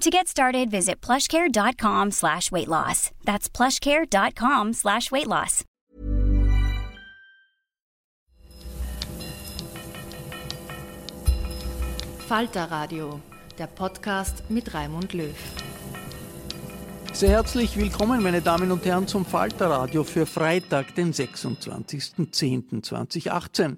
To get started, visit plushcare.com slash weight loss. That's plushcare.com slash weight loss. Falter Radio, der Podcast mit Raimund Löw. Sehr herzlich willkommen, meine Damen und Herren, zum Falter Radio für Freitag, den 26.10.2018.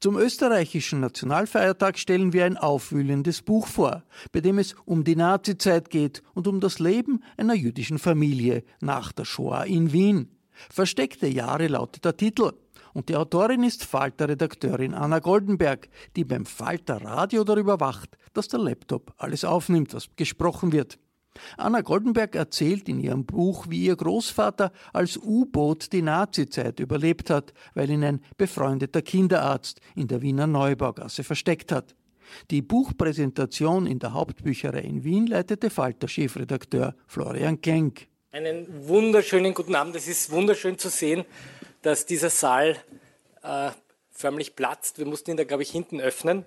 Zum österreichischen Nationalfeiertag stellen wir ein aufwühlendes Buch vor, bei dem es um die Nazizeit geht und um das Leben einer jüdischen Familie nach der Shoah in Wien. Versteckte Jahre lautet der Titel. Und die Autorin ist Falter-Redakteurin Anna Goldenberg, die beim Falter Radio darüber wacht, dass der Laptop alles aufnimmt, was gesprochen wird. Anna Goldenberg erzählt in ihrem Buch, wie ihr Großvater als U-Boot die Nazizeit überlebt hat, weil ihn ein befreundeter Kinderarzt in der Wiener Neubaugasse versteckt hat. Die Buchpräsentation in der Hauptbücherei in Wien leitete Falter-Chefredakteur Florian Klenk. Einen wunderschönen guten Abend. Es ist wunderschön zu sehen, dass dieser Saal äh, förmlich platzt. Wir mussten ihn da, glaube ich, hinten öffnen.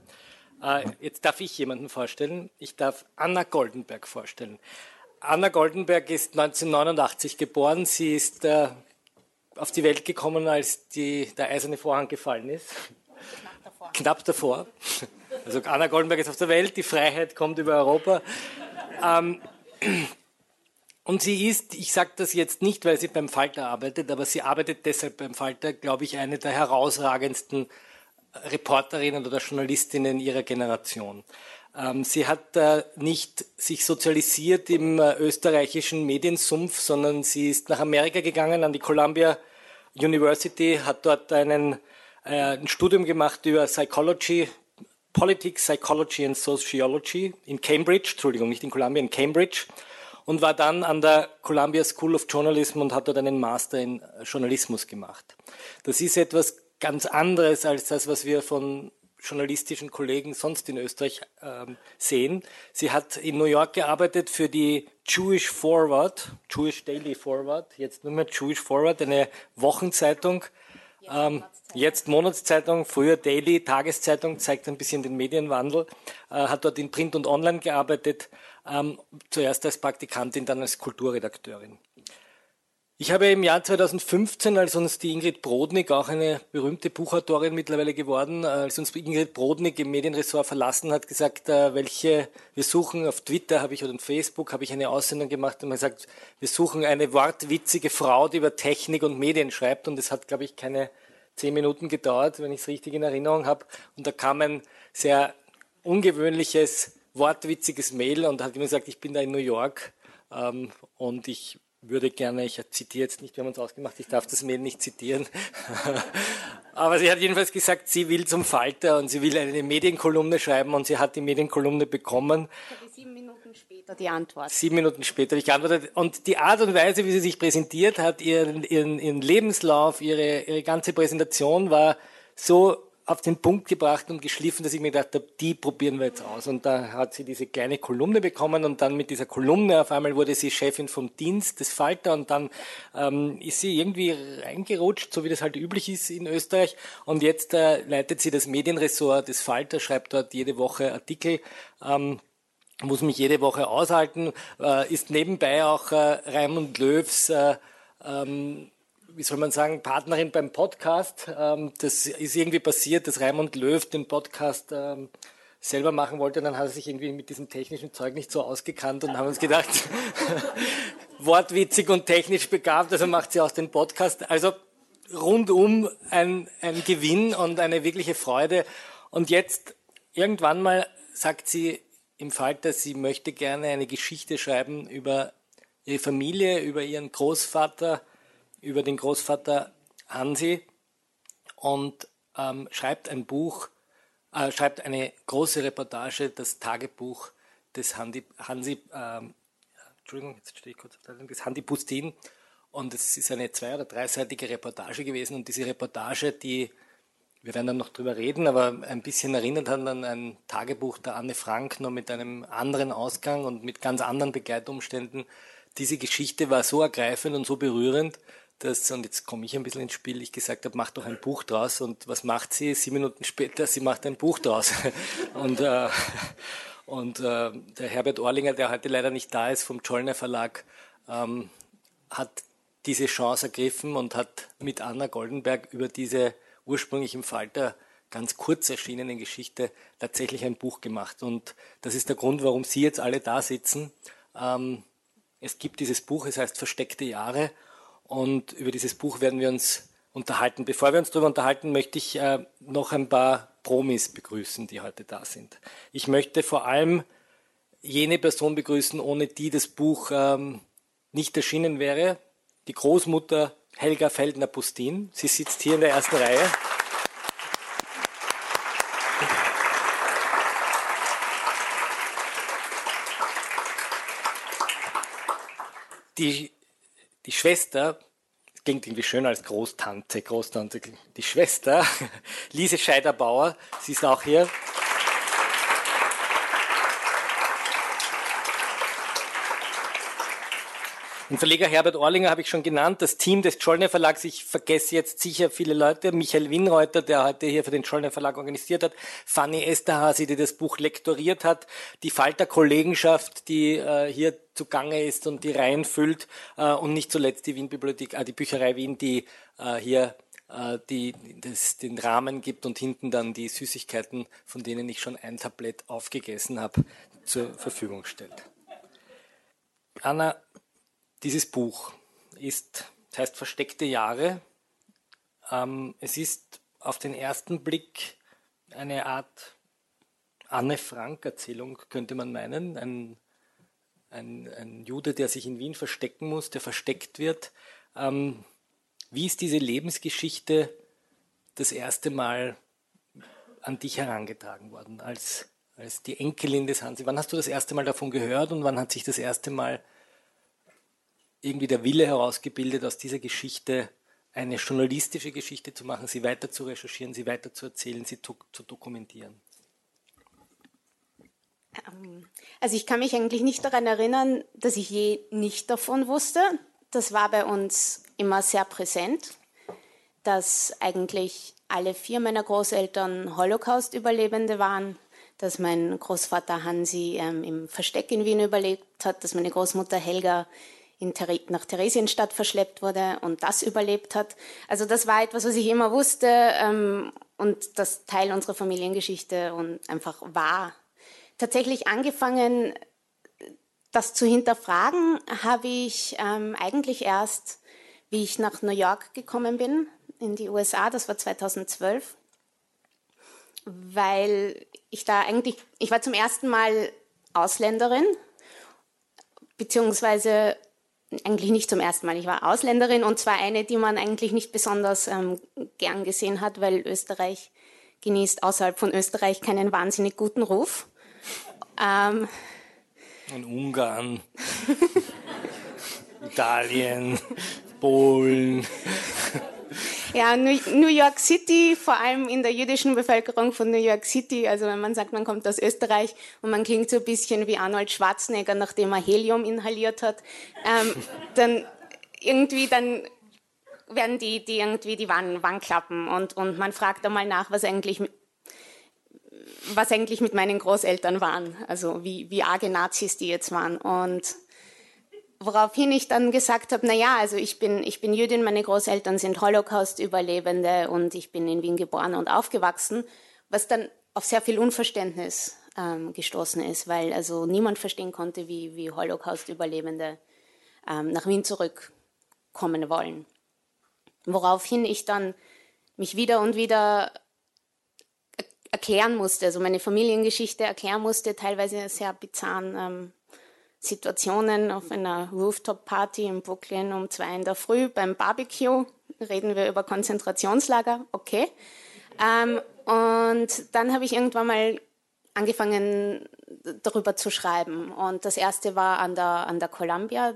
Äh, jetzt darf ich jemanden vorstellen. Ich darf Anna Goldenberg vorstellen. Anna Goldenberg ist 1989 geboren. Sie ist äh, auf die Welt gekommen, als die, der eiserne Vorhang gefallen ist. Knapp davor. Knapp davor. Also Anna Goldenberg ist auf der Welt, die Freiheit kommt über Europa. Ähm, und sie ist, ich sage das jetzt nicht, weil sie beim Falter arbeitet, aber sie arbeitet deshalb beim Falter, glaube ich, eine der herausragendsten Reporterinnen oder Journalistinnen ihrer Generation. Ähm, sie hat äh, nicht sich sozialisiert im äh, österreichischen Mediensumpf, sondern sie ist nach Amerika gegangen an die Columbia University, hat dort einen, äh, ein Studium gemacht über Psychology, Politics, Psychology and Sociology in Cambridge, Entschuldigung, nicht in Columbia, in Cambridge und war dann an der Columbia School of Journalism und hat dort einen Master in Journalismus gemacht. Das ist etwas ganz anderes als das, was wir von journalistischen Kollegen sonst in Österreich ähm, sehen. Sie hat in New York gearbeitet für die Jewish Forward, Jewish Daily Forward, jetzt nur mehr Jewish Forward, eine Wochenzeitung, jetzt, ähm, jetzt Monatszeitung, früher Daily, Tageszeitung, zeigt ein bisschen den Medienwandel, äh, hat dort in Print und Online gearbeitet, ähm, zuerst als Praktikantin, dann als Kulturredakteurin. Ich habe im Jahr 2015, als uns die Ingrid Brodnik, auch eine berühmte Buchautorin mittlerweile geworden, als uns Ingrid Brodnik im Medienressort verlassen hat, gesagt, äh, welche, wir suchen auf Twitter habe ich oder auf Facebook habe ich eine Aussendung gemacht und man gesagt, wir suchen eine wortwitzige Frau, die über Technik und Medien schreibt und es hat, glaube ich, keine zehn Minuten gedauert, wenn ich es richtig in Erinnerung habe und da kam ein sehr ungewöhnliches, wortwitziges Mail und hat immer gesagt, ich bin da in New York ähm, und ich würde gerne, ich zitiere jetzt nicht, wir haben uns ausgemacht, ich darf das Mail nicht zitieren, aber sie hat jedenfalls gesagt, sie will zum Falter und sie will eine Medienkolumne schreiben und sie hat die Medienkolumne bekommen. Sieben Minuten später die Antwort. Sieben Minuten später habe ich geantwortet und die Art und Weise, wie sie sich präsentiert hat, ihren, ihren, ihren Lebenslauf, ihre, ihre ganze Präsentation war so auf den Punkt gebracht und geschliffen, dass ich mir gedacht habe, die probieren wir jetzt aus. Und da hat sie diese kleine Kolumne bekommen und dann mit dieser Kolumne auf einmal wurde sie Chefin vom Dienst des Falter und dann ähm, ist sie irgendwie reingerutscht, so wie das halt üblich ist in Österreich. Und jetzt äh, leitet sie das Medienressort des Falter, schreibt dort jede Woche Artikel. Ähm, muss mich jede Woche aushalten, äh, ist nebenbei auch äh, Raimund Löws äh, ähm, wie soll man sagen, Partnerin beim Podcast. Ähm, das ist irgendwie passiert, dass Raimund Löw den Podcast ähm, selber machen wollte. Und dann hat er sich irgendwie mit diesem technischen Zeug nicht so ausgekannt und haben uns gedacht, wortwitzig und technisch begabt, also macht sie aus dem Podcast. Also rundum ein, ein Gewinn und eine wirkliche Freude. Und jetzt irgendwann mal sagt sie im Falter, sie möchte gerne eine Geschichte schreiben über ihre Familie, über ihren Großvater, über den Großvater Hansi und ähm, schreibt ein Buch, äh, schreibt eine große Reportage, das Tagebuch des Hansi, Hansi ähm, Entschuldigung, jetzt stehe ich kurz auf der des Hansi Pustin. Und es ist eine zwei- oder dreiseitige Reportage gewesen. Und diese Reportage, die, wir werden dann noch drüber reden, aber ein bisschen erinnert hat an ein Tagebuch der Anne Frank, nur mit einem anderen Ausgang und mit ganz anderen Begleitumständen. Diese Geschichte war so ergreifend und so berührend, dass, und jetzt komme ich ein bisschen ins Spiel, ich gesagt habe, mach doch ein Buch draus. Und was macht sie? Sieben Minuten später, sie macht ein Buch draus. und äh, und äh, der Herbert Orlinger, der heute leider nicht da ist, vom Zollner Verlag, ähm, hat diese Chance ergriffen und hat mit Anna Goldenberg über diese ursprünglich im Falter ganz kurz erschienene Geschichte tatsächlich ein Buch gemacht. Und das ist der Grund, warum Sie jetzt alle da sitzen. Ähm, es gibt dieses Buch, es heißt Versteckte Jahre und über dieses Buch werden wir uns unterhalten. Bevor wir uns darüber unterhalten, möchte ich äh, noch ein paar Promis begrüßen, die heute da sind. Ich möchte vor allem jene Person begrüßen, ohne die das Buch ähm, nicht erschienen wäre. Die Großmutter Helga Feldner-Pustin. Sie sitzt hier in der ersten Reihe. Die die Schwester, klingt irgendwie schöner als Großtante, Großtante, die Schwester, Lise Scheiderbauer, sie ist auch hier. Den Verleger Herbert Orlinger habe ich schon genannt, das Team des Schollner Verlags, ich vergesse jetzt sicher viele Leute, Michael Winreuter, der heute hier für den Schollner Verlag organisiert hat, Fanny Esterhasi, die das Buch lektoriert hat, die Falter Kollegenschaft, die äh, hier zugange ist und die Reihen füllt. Äh, und nicht zuletzt die Wien-Bibliothek, äh, die Bücherei Wien, die äh, hier äh, die das, den Rahmen gibt und hinten dann die Süßigkeiten, von denen ich schon ein Tablett aufgegessen habe, zur Verfügung stellt. Anna, dieses Buch ist, heißt Versteckte Jahre. Ähm, es ist auf den ersten Blick eine Art Anne Frank-Erzählung, könnte man meinen. Ein, ein, ein, Jude, der sich in Wien verstecken muss, der versteckt wird. Ähm, wie ist diese Lebensgeschichte das erste Mal an dich herangetragen worden, als, als die Enkelin des Hansi? Wann hast du das erste Mal davon gehört und wann hat sich das erste Mal irgendwie der Wille herausgebildet, aus dieser Geschichte eine journalistische Geschichte zu machen, sie weiter zu recherchieren, sie weiter zu erzählen, sie zu, dokumentieren? Ähm, also ich kann mich eigentlich nicht daran erinnern, dass ich je nicht davon wusste. Das war bei uns immer sehr präsent, dass eigentlich alle vier meiner Großeltern Holocaust-Überlebende waren, dass mein Großvater Hansi ähm, im Versteck in Wien überlebt hat, dass meine Großmutter Helga nach Theresienstadt verschleppt wurde und das überlebt hat. Also das war etwas, was ich immer wusste ähm, und das Teil unserer Familiengeschichte und einfach war. Tatsächlich angefangen, das zu hinterfragen, habe ich ähm, eigentlich erst, wie ich nach New York gekommen bin, in die USA, das war 2012, weil ich da eigentlich, ich war zum ersten Mal Ausländerin, beziehungsweise eigentlich nicht zum ersten Mal. Ich war Ausländerin und zwar eine, die man eigentlich nicht besonders ähm, gern gesehen hat, weil Österreich genießt außerhalb von Österreich keinen wahnsinnig guten Ruf. Ähm, und Ungarn, Italien, Polen. Ja, New York City, vor allem in der jüdischen Bevölkerung von New York City, also wenn man sagt, man kommt aus Österreich und man klingt so ein bisschen wie Arnold Schwarzenegger, nachdem er Helium inhaliert hat, ähm, dann irgendwie dann werden die, die irgendwie die Wangen, Wangen klappen und, und man fragt einmal nach, was eigentlich was eigentlich mit meinen Großeltern waren, also wie, wie arge Nazis die jetzt waren. Und woraufhin ich dann gesagt habe, na ja, also ich bin, ich bin Jüdin, meine Großeltern sind Holocaust-Überlebende und ich bin in Wien geboren und aufgewachsen, was dann auf sehr viel Unverständnis ähm, gestoßen ist, weil also niemand verstehen konnte, wie, wie Holocaust-Überlebende ähm, nach Wien zurückkommen wollen. Woraufhin ich dann mich wieder und wieder erklären musste, also meine Familiengeschichte erklären musste, teilweise sehr bizarren ähm, Situationen auf einer Rooftop-Party in Brooklyn um zwei in der Früh beim Barbecue. Reden wir über Konzentrationslager, okay. Ähm, und dann habe ich irgendwann mal angefangen, darüber zu schreiben. Und das erste war an der, an der Columbia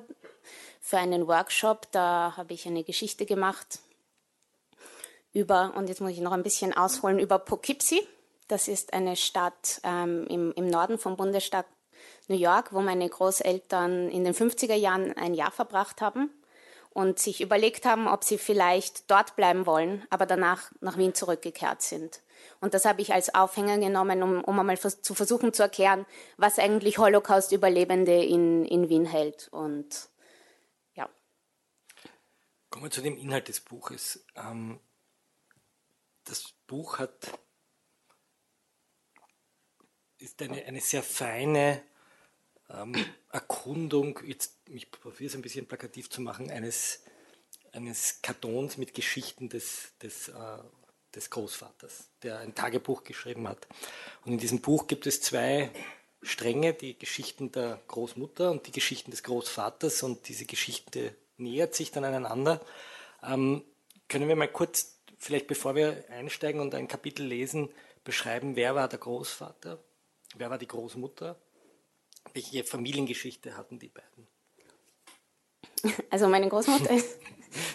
für einen Workshop. Da habe ich eine Geschichte gemacht über, und jetzt muss ich noch ein bisschen ausholen, über Poughkeepsie. Das ist eine Stadt ähm, im, im Norden vom Bundesstaat New York, wo meine Großeltern in den 50er Jahren ein Jahr verbracht haben und sich überlegt haben, ob sie vielleicht dort bleiben wollen, aber danach nach Wien zurückgekehrt sind. Und das habe ich als Aufhänger genommen, um, um einmal zu versuchen zu erklären, was eigentlich Holocaust-Überlebende in, in Wien hält. Und ja. Kommen wir zu dem Inhalt des Buches. Ähm, das Buch hat ist eine, eine sehr feine ähm, Erkundung, jetzt mich probiere es ein bisschen plakativ zu machen, eines, eines Kartons mit Geschichten des, des, äh, des Großvaters, der ein Tagebuch geschrieben hat. Und in diesem Buch gibt es zwei Stränge, die Geschichten der Großmutter und die Geschichten des Großvaters und diese Geschichte nähert sich dann aneinander. Ähm, können wir mal kurz, vielleicht bevor wir einsteigen und ein Kapitel lesen, beschreiben, wer war der Großvater, wer war die Großmutter welche Familiengeschichte hatten die beiden? Also meine Großmutter ist.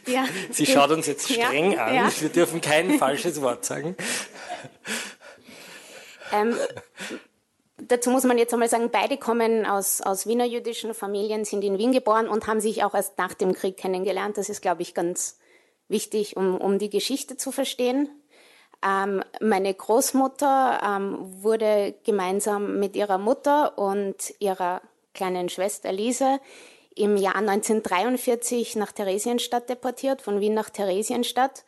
Ja, Sie schaut uns jetzt streng ja, an. Ja. Wir dürfen kein falsches Wort sagen. Ähm, dazu muss man jetzt einmal sagen, beide kommen aus, aus Wiener jüdischen Familien, sind in Wien geboren und haben sich auch erst nach dem Krieg kennengelernt. Das ist, glaube ich, ganz wichtig, um, um die Geschichte zu verstehen. Ähm, meine Großmutter ähm, wurde gemeinsam mit ihrer Mutter und ihrer kleinen Schwester Lise im Jahr 1943 nach Theresienstadt deportiert, von Wien nach Theresienstadt.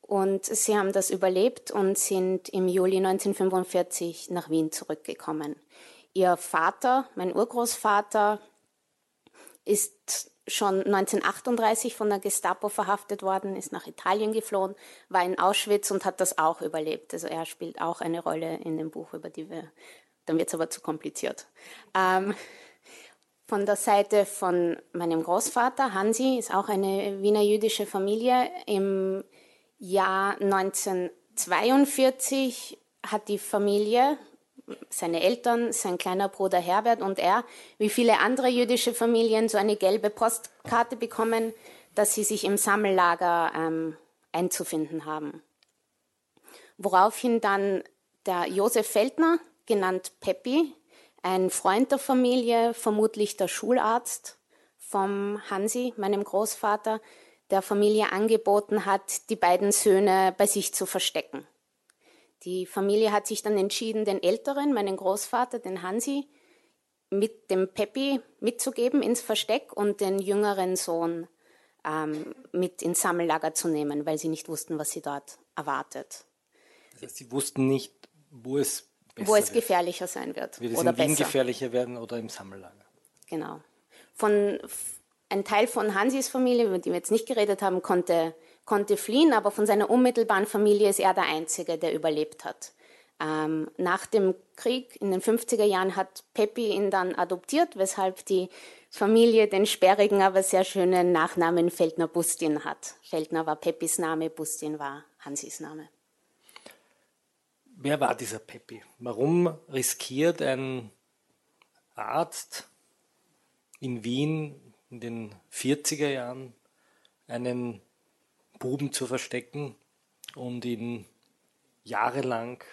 Und sie haben das überlebt und sind im Juli 1945 nach Wien zurückgekommen. Ihr Vater, mein Urgroßvater, ist schon 1938 von der Gestapo verhaftet worden, ist nach Italien geflohen, war in Auschwitz und hat das auch überlebt. Also er spielt auch eine Rolle in dem Buch, über die wir, dann wird es aber zu kompliziert. Ähm, von der Seite von meinem Großvater, Hansi, ist auch eine Wiener jüdische Familie. Im Jahr 1942 hat die Familie seine Eltern, sein kleiner Bruder Herbert und er, wie viele andere jüdische Familien, so eine gelbe Postkarte bekommen, dass sie sich im Sammellager ähm, einzufinden haben. Woraufhin dann der Josef Feldner, genannt Peppi, ein Freund der Familie, vermutlich der Schularzt vom Hansi, meinem Großvater, der Familie angeboten hat, die beiden Söhne bei sich zu verstecken. Die Familie hat sich dann entschieden, den Älteren, meinen Großvater, den Hansi, mit dem Peppi mitzugeben ins Versteck und den jüngeren Sohn ähm, mit ins Sammellager zu nehmen, weil sie nicht wussten, was sie dort erwartet. Das heißt, sie wussten nicht, wo es wo es gefährlicher sein wird. Wird es oder in Wien besser. gefährlicher werden oder im Sammellager? Genau. Von, ein Teil von Hansis Familie, über die wir jetzt nicht geredet haben, konnte konnte fliehen, aber von seiner unmittelbaren Familie ist er der Einzige, der überlebt hat. Ähm, nach dem Krieg in den 50er Jahren hat Peppi ihn dann adoptiert, weshalb die Familie den sperrigen, aber sehr schönen Nachnamen Feldner-Bustin hat. Feldner war Peppis Name, Bustin war Hansis Name. Wer war dieser Peppi? Warum riskiert ein Arzt in Wien in den 40er Jahren einen Buben zu verstecken und ihn jahrelang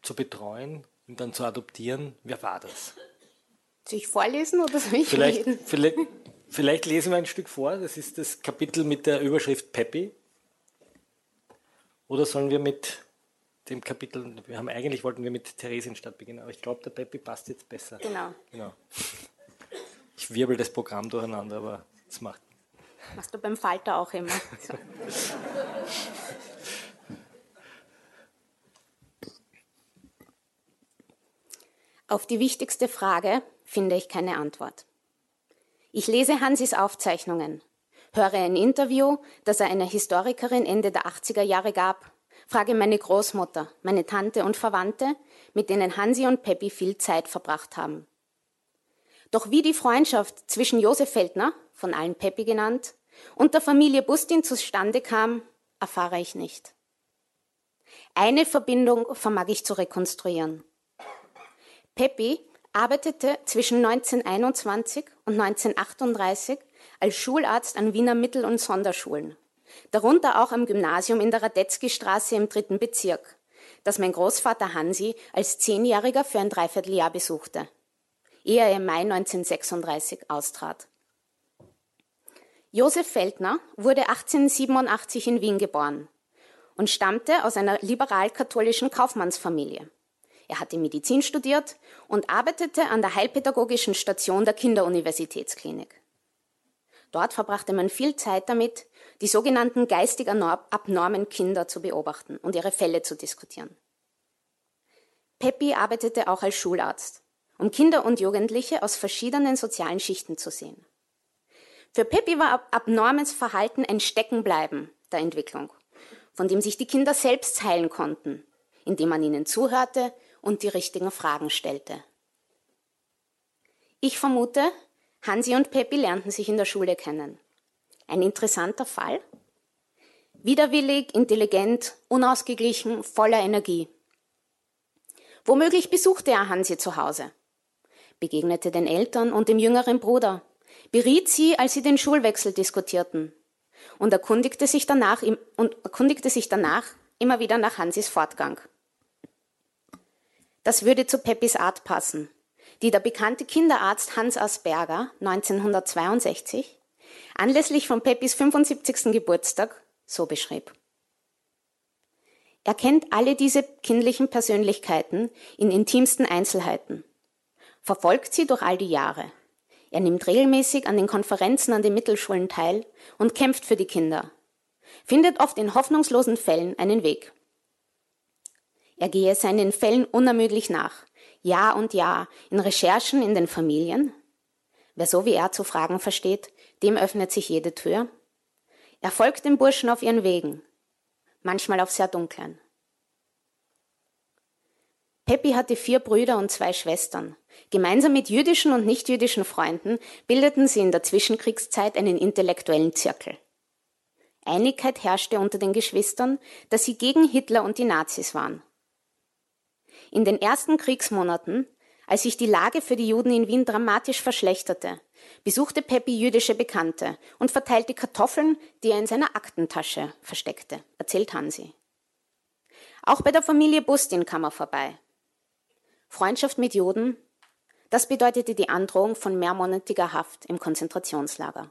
zu betreuen und dann zu adoptieren. Wer war das? Soll ich vorlesen oder soll ich vielleicht, reden? Vielleicht, vielleicht lesen wir ein Stück vor. Das ist das Kapitel mit der Überschrift Peppy. Oder sollen wir mit dem Kapitel, wir haben eigentlich wollten wir mit Theresienstadt beginnen, aber ich glaube, der Peppy passt jetzt besser. Genau. genau. Ich wirbel das Programm durcheinander, aber es macht. Machst du beim Falter auch immer. Auf die wichtigste Frage finde ich keine Antwort. Ich lese Hansis Aufzeichnungen, höre ein Interview, das er einer Historikerin Ende der 80er Jahre gab, frage meine Großmutter, meine Tante und Verwandte, mit denen Hansi und Peppi viel Zeit verbracht haben. Doch wie die Freundschaft zwischen Josef Feldner, von allen Peppi genannt, und der Familie Bustin zustande kam, erfahre ich nicht. Eine Verbindung vermag ich zu rekonstruieren. Peppi arbeitete zwischen 1921 und 1938 als Schularzt an Wiener Mittel- und Sonderschulen, darunter auch am Gymnasium in der Radetzky-Straße im dritten Bezirk, das mein Großvater Hansi als Zehnjähriger für ein Dreivierteljahr besuchte, ehe er im Mai 1936 austrat. Josef Feldner wurde 1887 in Wien geboren und stammte aus einer liberal-katholischen Kaufmannsfamilie. Er hatte Medizin studiert und arbeitete an der heilpädagogischen Station der Kinderuniversitätsklinik. Dort verbrachte man viel Zeit damit, die sogenannten geistig abnormen Kinder zu beobachten und ihre Fälle zu diskutieren. Peppi arbeitete auch als Schularzt, um Kinder und Jugendliche aus verschiedenen sozialen Schichten zu sehen. Für Peppi war abnormes Verhalten ein Steckenbleiben der Entwicklung, von dem sich die Kinder selbst heilen konnten, indem man ihnen zuhörte und die richtigen Fragen stellte. Ich vermute, Hansi und Peppi lernten sich in der Schule kennen. Ein interessanter Fall. Widerwillig, intelligent, unausgeglichen, voller Energie. Womöglich besuchte er Hansi zu Hause, begegnete den Eltern und dem jüngeren Bruder, beriet sie, als sie den Schulwechsel diskutierten und erkundigte sich danach, und erkundigte sich danach immer wieder nach Hansis Fortgang. Das würde zu Peppis Art passen, die der bekannte Kinderarzt Hans Asperger 1962 anlässlich von Peppis 75. Geburtstag so beschrieb. Er kennt alle diese kindlichen Persönlichkeiten in intimsten Einzelheiten, verfolgt sie durch all die Jahre. Er nimmt regelmäßig an den Konferenzen an den Mittelschulen teil und kämpft für die Kinder, findet oft in hoffnungslosen Fällen einen Weg. Er gehe seinen Fällen unermüdlich nach, Jahr und Jahr, in Recherchen in den Familien. Wer so wie er zu fragen versteht, dem öffnet sich jede Tür. Er folgt den Burschen auf ihren Wegen, manchmal auf sehr dunklen. Peppi hatte vier Brüder und zwei Schwestern. Gemeinsam mit jüdischen und nichtjüdischen Freunden bildeten sie in der Zwischenkriegszeit einen intellektuellen Zirkel. Einigkeit herrschte unter den Geschwistern, dass sie gegen Hitler und die Nazis waren. In den ersten Kriegsmonaten, als sich die Lage für die Juden in Wien dramatisch verschlechterte, besuchte Peppi jüdische Bekannte und verteilte Kartoffeln, die er in seiner Aktentasche versteckte, erzählt Hansi. Auch bei der Familie Bustin kam er vorbei. Freundschaft mit Juden, das bedeutete die Androhung von mehrmonatiger Haft im Konzentrationslager.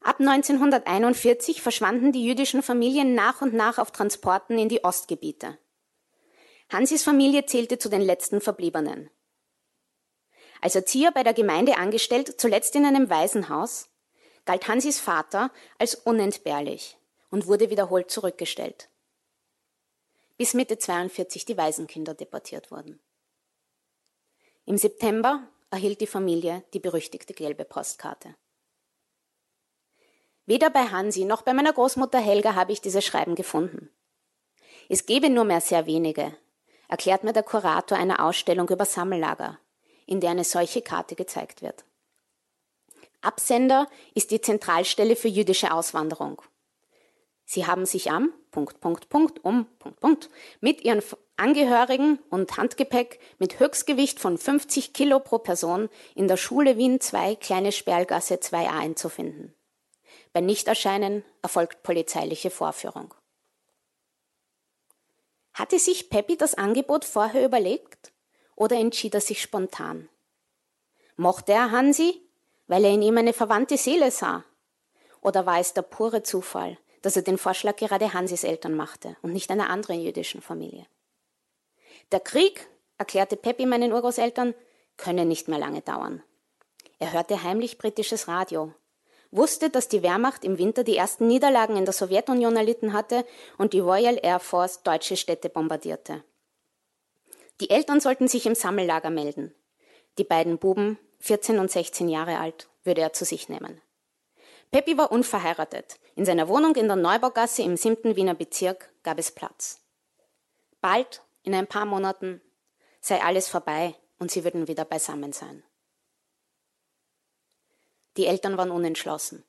Ab 1941 verschwanden die jüdischen Familien nach und nach auf Transporten in die Ostgebiete. Hansis Familie zählte zu den letzten Verbliebenen. Als Erzieher bei der Gemeinde angestellt, zuletzt in einem Waisenhaus, galt Hansis Vater als unentbehrlich und wurde wiederholt zurückgestellt. Bis Mitte 42 die Waisenkinder deportiert wurden. Im September erhielt die Familie die berüchtigte gelbe Postkarte. Weder bei Hansi noch bei meiner Großmutter Helga habe ich diese Schreiben gefunden. Es gebe nur mehr sehr wenige, erklärt mir der Kurator einer Ausstellung über Sammellager, in der eine solche Karte gezeigt wird. Absender ist die Zentralstelle für jüdische Auswanderung. Sie haben sich am Punkt, Punkt, Punkt, um Punkt, Punkt mit ihren Angehörigen und Handgepäck mit Höchstgewicht von 50 Kilo pro Person in der Schule Wien 2, Kleine Sperlgasse 2a einzufinden. Bei Nichterscheinen erfolgt polizeiliche Vorführung. Hatte sich Peppi das Angebot vorher überlegt oder entschied er sich spontan? Mochte er Hansi, weil er in ihm eine verwandte Seele sah? Oder war es der pure Zufall, dass er den Vorschlag gerade Hansis Eltern machte und nicht einer anderen jüdischen Familie? Der Krieg, erklärte Peppi meinen Urgroßeltern, könne nicht mehr lange dauern. Er hörte heimlich britisches Radio, wusste, dass die Wehrmacht im Winter die ersten Niederlagen in der Sowjetunion erlitten hatte und die Royal Air Force deutsche Städte bombardierte. Die Eltern sollten sich im Sammellager melden. Die beiden Buben, 14 und 16 Jahre alt, würde er zu sich nehmen. Peppi war unverheiratet. In seiner Wohnung in der Neubaugasse im siebten Wiener Bezirk gab es Platz. Bald, in ein paar Monaten, sei alles vorbei und sie würden wieder beisammen sein. Die Eltern waren unentschlossen.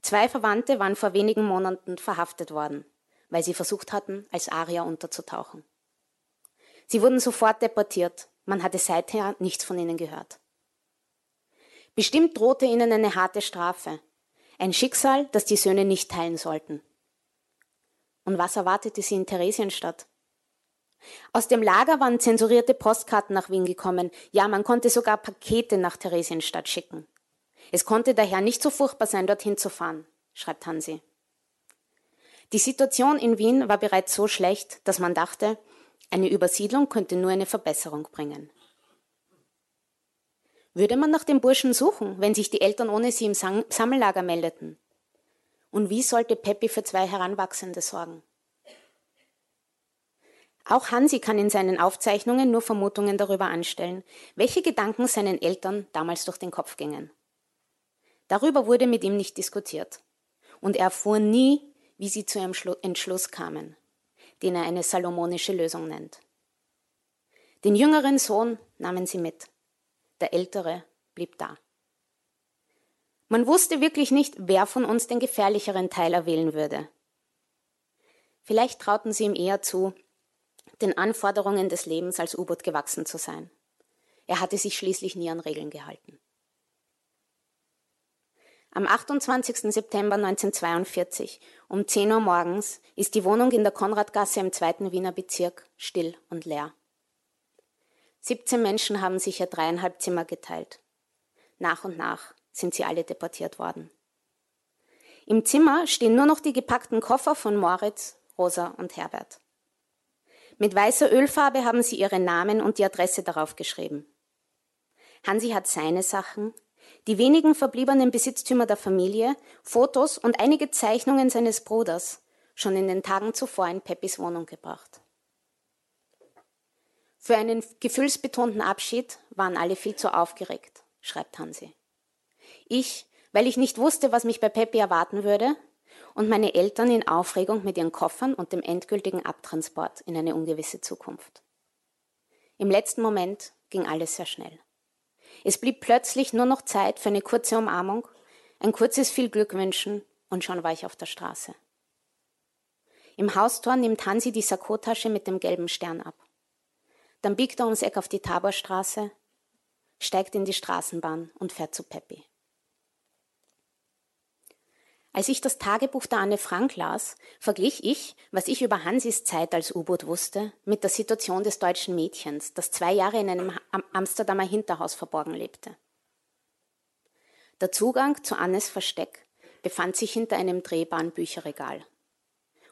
Zwei Verwandte waren vor wenigen Monaten verhaftet worden, weil sie versucht hatten, als Arier unterzutauchen. Sie wurden sofort deportiert. Man hatte seither nichts von ihnen gehört. Bestimmt drohte ihnen eine harte Strafe. Ein Schicksal, das die Söhne nicht teilen sollten. Und was erwartete sie in Theresienstadt? Aus dem Lager waren zensurierte Postkarten nach Wien gekommen. Ja, man konnte sogar Pakete nach Theresienstadt schicken. Es konnte daher nicht so furchtbar sein, dorthin zu fahren, schreibt Hansi. Die Situation in Wien war bereits so schlecht, dass man dachte, eine Übersiedlung könnte nur eine Verbesserung bringen. Würde man nach dem Burschen suchen, wenn sich die Eltern ohne sie im Sammellager meldeten? Und wie sollte Peppi für zwei Heranwachsende sorgen? Auch Hansi kann in seinen Aufzeichnungen nur Vermutungen darüber anstellen, welche Gedanken seinen Eltern damals durch den Kopf gingen. Darüber wurde mit ihm nicht diskutiert. Und er erfuhr nie, wie sie zu ihrem Entschluss kamen, den er eine salomonische Lösung nennt. Den jüngeren Sohn nahmen sie mit, der ältere blieb da. Man wusste wirklich nicht, wer von uns den gefährlicheren Teil erwählen würde. Vielleicht trauten sie ihm eher zu, den Anforderungen des Lebens als U-Boot gewachsen zu sein. Er hatte sich schließlich nie an Regeln gehalten. Am 28. September 1942 um 10 Uhr morgens ist die Wohnung in der Konradgasse im zweiten Wiener Bezirk still und leer. 17 Menschen haben sich sicher dreieinhalb Zimmer geteilt. Nach und nach sind sie alle deportiert worden. Im Zimmer stehen nur noch die gepackten Koffer von Moritz, Rosa und Herbert. Mit weißer Ölfarbe haben sie ihre Namen und die Adresse darauf geschrieben. Hansi hat seine Sachen, die wenigen verbliebenen Besitztümer der Familie, Fotos und einige Zeichnungen seines Bruders schon in den Tagen zuvor in Peppis Wohnung gebracht. Für einen gefühlsbetonten Abschied waren alle viel zu aufgeregt, schreibt Hansi. Ich, weil ich nicht wusste, was mich bei Peppi erwarten würde, und meine Eltern in Aufregung mit ihren Koffern und dem endgültigen Abtransport in eine ungewisse Zukunft. Im letzten Moment ging alles sehr schnell. Es blieb plötzlich nur noch Zeit für eine kurze Umarmung, ein kurzes viel Glück wünschen und schon war ich auf der Straße. Im Haustor nimmt Hansi die Sakkotasche mit dem gelben Stern ab. Dann biegt er ums Eck auf die Taborstraße, steigt in die Straßenbahn und fährt zu Peppi. Als ich das Tagebuch der Anne Frank las, verglich ich, was ich über Hansis Zeit als U-Boot wusste, mit der Situation des deutschen Mädchens, das zwei Jahre in einem Amsterdamer Hinterhaus verborgen lebte. Der Zugang zu Annes Versteck befand sich hinter einem drehbaren Bücherregal.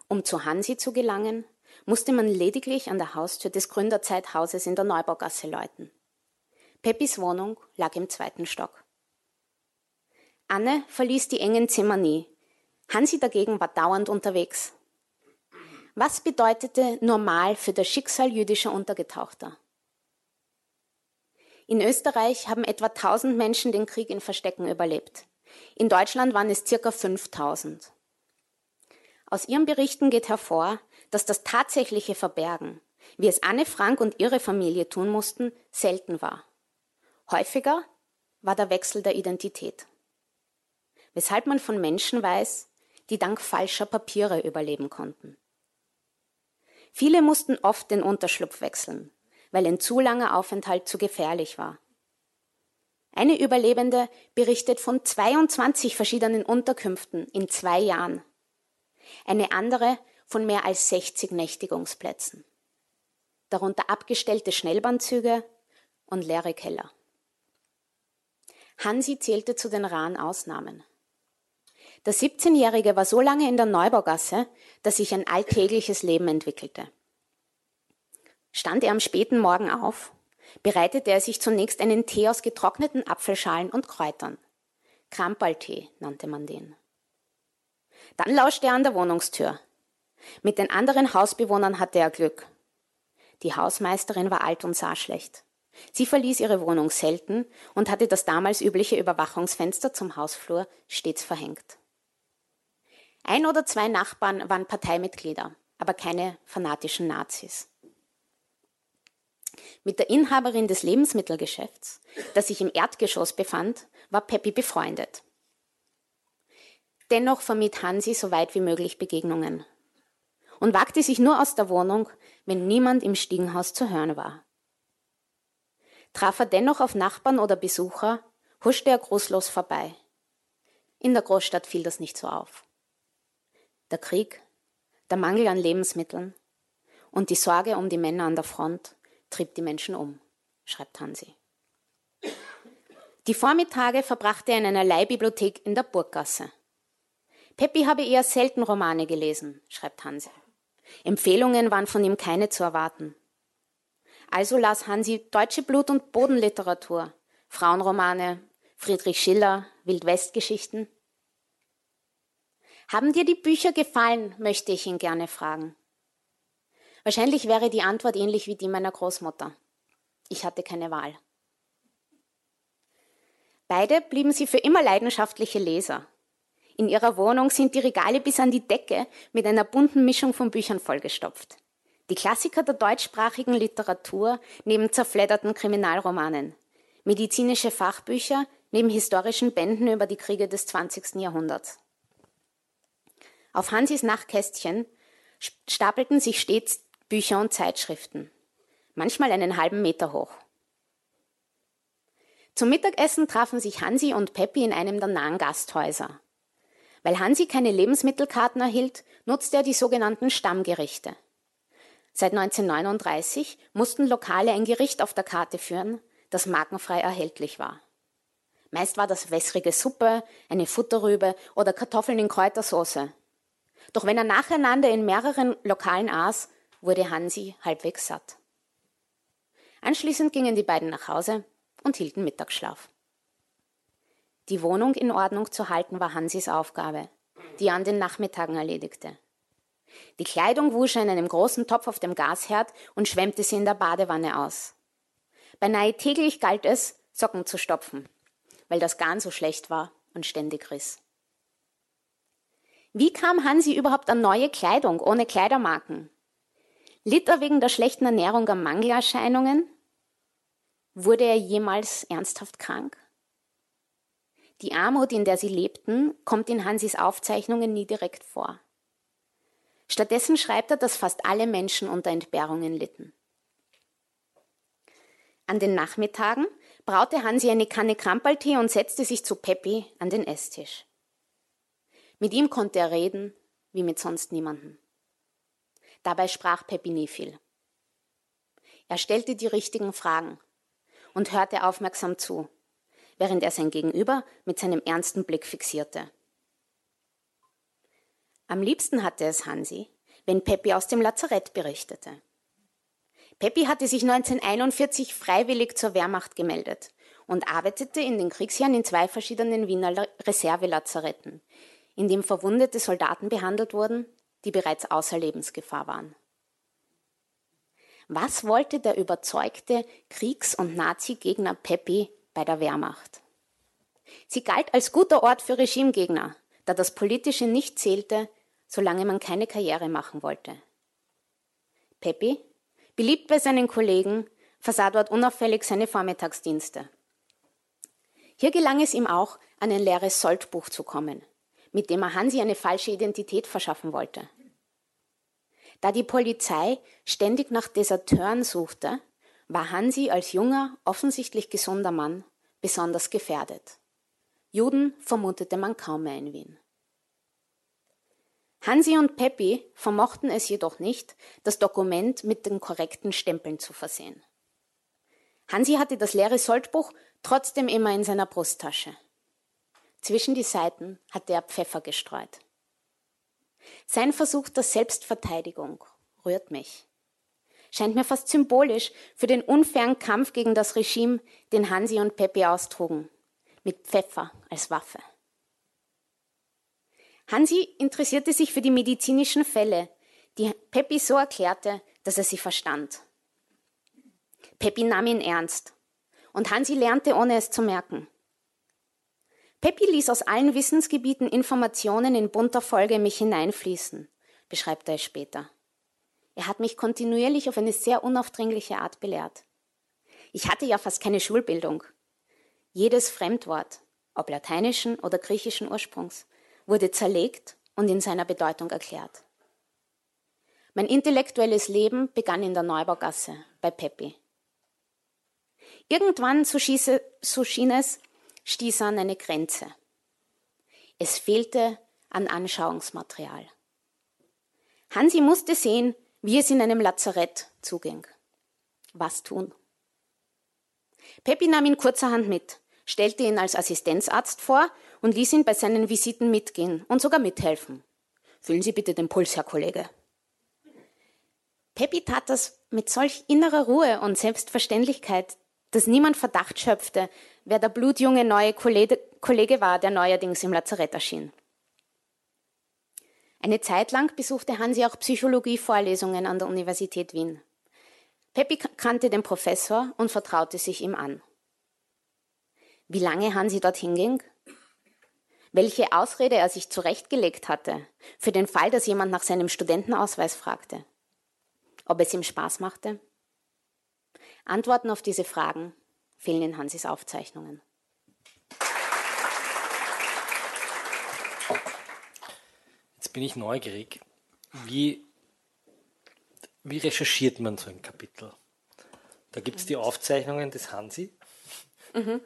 Um zu Hansi zu gelangen, musste man lediglich an der Haustür des Gründerzeithauses in der Neubaugasse läuten. Peppis Wohnung lag im zweiten Stock. Anne verließ die engen Zimmer nie, Hansi dagegen war dauernd unterwegs. Was bedeutete normal für das Schicksal jüdischer Untergetauchter? In Österreich haben etwa 1000 Menschen den Krieg in Verstecken überlebt. In Deutschland waren es circa 5000. Aus ihren Berichten geht hervor, dass das tatsächliche Verbergen, wie es Anne Frank und ihre Familie tun mussten, selten war. Häufiger war der Wechsel der Identität. Weshalb man von Menschen weiß, die dank falscher Papiere überleben konnten. Viele mussten oft den Unterschlupf wechseln, weil ein zu langer Aufenthalt zu gefährlich war. Eine Überlebende berichtet von 22 verschiedenen Unterkünften in zwei Jahren. Eine andere von mehr als 60 Nächtigungsplätzen. Darunter abgestellte Schnellbahnzüge und leere Keller. Hansi zählte zu den raren Ausnahmen. Der 17-Jährige war so lange in der Neubaugasse, dass sich ein alltägliches Leben entwickelte. Stand er am späten Morgen auf, bereitete er sich zunächst einen Tee aus getrockneten Apfelschalen und Kräutern. Krampaltee nannte man den. Dann lauschte er an der Wohnungstür. Mit den anderen Hausbewohnern hatte er Glück. Die Hausmeisterin war alt und sah schlecht. Sie verließ ihre Wohnung selten und hatte das damals übliche Überwachungsfenster zum Hausflur stets verhängt. Ein oder zwei Nachbarn waren Parteimitglieder, aber keine fanatischen Nazis. Mit der Inhaberin des Lebensmittelgeschäfts, das sich im Erdgeschoss befand, war Peppi befreundet. Dennoch vermied Hansi so weit wie möglich Begegnungen und wagte sich nur aus der Wohnung, wenn niemand im Stiegenhaus zu hören war. Traf er dennoch auf Nachbarn oder Besucher, huschte er großlos vorbei. In der Großstadt fiel das nicht so auf der Krieg, der Mangel an Lebensmitteln und die Sorge um die Männer an der Front trieb die Menschen um, schreibt Hansi. Die Vormittage verbrachte er in einer Leihbibliothek in der Burggasse. Peppi habe eher selten Romane gelesen, schreibt Hansi. Empfehlungen waren von ihm keine zu erwarten. Also las Hansi deutsche Blut- und Bodenliteratur, Frauenromane, Friedrich Schiller, Wildwestgeschichten haben dir die Bücher gefallen, möchte ich ihn gerne fragen. Wahrscheinlich wäre die Antwort ähnlich wie die meiner Großmutter. Ich hatte keine Wahl. Beide blieben sie für immer leidenschaftliche Leser. In ihrer Wohnung sind die Regale bis an die Decke mit einer bunten Mischung von Büchern vollgestopft. Die Klassiker der deutschsprachigen Literatur neben zerfledderten Kriminalromanen, medizinische Fachbücher neben historischen Bänden über die Kriege des 20. Jahrhunderts. Auf Hansis Nachtkästchen stapelten sich stets Bücher und Zeitschriften, manchmal einen halben Meter hoch. Zum Mittagessen trafen sich Hansi und Peppi in einem der nahen Gasthäuser. Weil Hansi keine Lebensmittelkarten erhielt, nutzte er die sogenannten Stammgerichte. Seit 1939 mussten Lokale ein Gericht auf der Karte führen, das markenfrei erhältlich war. Meist war das wässrige Suppe, eine Futterrübe oder Kartoffeln in Kräutersauce, doch wenn er nacheinander in mehreren Lokalen aß, wurde Hansi halbwegs satt. Anschließend gingen die beiden nach Hause und hielten Mittagsschlaf. Die Wohnung in Ordnung zu halten war Hansis Aufgabe, die er an den Nachmittagen erledigte. Die Kleidung wusch er in einem großen Topf auf dem Gasherd und schwemmte sie in der Badewanne aus. Beinahe täglich galt es, Socken zu stopfen, weil das Garn so schlecht war und ständig riss. Wie kam Hansi überhaupt an neue Kleidung ohne Kleidermarken? Litt er wegen der schlechten Ernährung an Mangelerscheinungen? Wurde er jemals ernsthaft krank? Die Armut, in der sie lebten, kommt in Hansis Aufzeichnungen nie direkt vor. Stattdessen schreibt er, dass fast alle Menschen unter Entbehrungen litten. An den Nachmittagen braute Hansi eine Kanne Krampaltee und setzte sich zu Peppi an den Esstisch. Mit ihm konnte er reden, wie mit sonst niemandem. Dabei sprach Peppi nie viel. Er stellte die richtigen Fragen und hörte aufmerksam zu, während er sein Gegenüber mit seinem ernsten Blick fixierte. Am liebsten hatte es Hansi, wenn Peppi aus dem Lazarett berichtete. Peppi hatte sich 1941 freiwillig zur Wehrmacht gemeldet und arbeitete in den Kriegsjahren in zwei verschiedenen Wiener Reservelazaretten, in dem verwundete Soldaten behandelt wurden, die bereits außer Lebensgefahr waren. Was wollte der überzeugte Kriegs- und Nazi-Gegner Peppi bei der Wehrmacht? Sie galt als guter Ort für Regimegegner, da das Politische nicht zählte, solange man keine Karriere machen wollte. Peppi, beliebt bei seinen Kollegen, versah dort unauffällig seine Vormittagsdienste. Hier gelang es ihm auch, an ein leeres Soldbuch zu kommen, mit dem er Hansi eine falsche Identität verschaffen wollte. Da die Polizei ständig nach Deserteuren suchte, war Hansi als junger, offensichtlich gesunder Mann besonders gefährdet. Juden vermutete man kaum mehr in Wien. Hansi und Peppi vermochten es jedoch nicht, das Dokument mit den korrekten Stempeln zu versehen. Hansi hatte das leere Soldbuch trotzdem immer in seiner Brusttasche. Zwischen die Seiten hatte er Pfeffer gestreut. Sein Versuch der Selbstverteidigung rührt mich. Scheint mir fast symbolisch für den unfairen Kampf gegen das Regime, den Hansi und Peppi austrugen, mit Pfeffer als Waffe. Hansi interessierte sich für die medizinischen Fälle, die Peppi so erklärte, dass er sie verstand. Peppi nahm ihn ernst und Hansi lernte, ohne es zu merken. Peppi ließ aus allen Wissensgebieten Informationen in bunter Folge in mich hineinfließen, beschreibt er es später. Er hat mich kontinuierlich auf eine sehr unaufdringliche Art belehrt. Ich hatte ja fast keine Schulbildung. Jedes Fremdwort, ob lateinischen oder griechischen Ursprungs, wurde zerlegt und in seiner Bedeutung erklärt. Mein intellektuelles Leben begann in der Neubaugasse bei Peppi. Irgendwann, so, schieße, so schien es, stieß an eine Grenze. Es fehlte an Anschauungsmaterial. Hansi musste sehen, wie es in einem Lazarett zuging. Was tun? Peppi nahm ihn kurzerhand mit, stellte ihn als Assistenzarzt vor und ließ ihn bei seinen Visiten mitgehen und sogar mithelfen. Fühlen Sie bitte den Puls, Herr Kollege. Peppi tat das mit solch innerer Ruhe und Selbstverständlichkeit, dass niemand Verdacht schöpfte, wer der blutjunge neue Kollege war, der neuerdings im Lazarett erschien. Eine Zeit lang besuchte Hansi auch Psychologievorlesungen an der Universität Wien. Peppi kannte den Professor und vertraute sich ihm an. Wie lange Hansi dorthin ging? Welche Ausrede er sich zurechtgelegt hatte, für den Fall, dass jemand nach seinem Studentenausweis fragte. Ob es ihm Spaß machte? Antworten auf diese Fragen fehlen in Hansis Aufzeichnungen. Jetzt bin ich neugierig. Wie, wie recherchiert man so ein Kapitel? Da gibt es die Aufzeichnungen des Hansi. Mhm.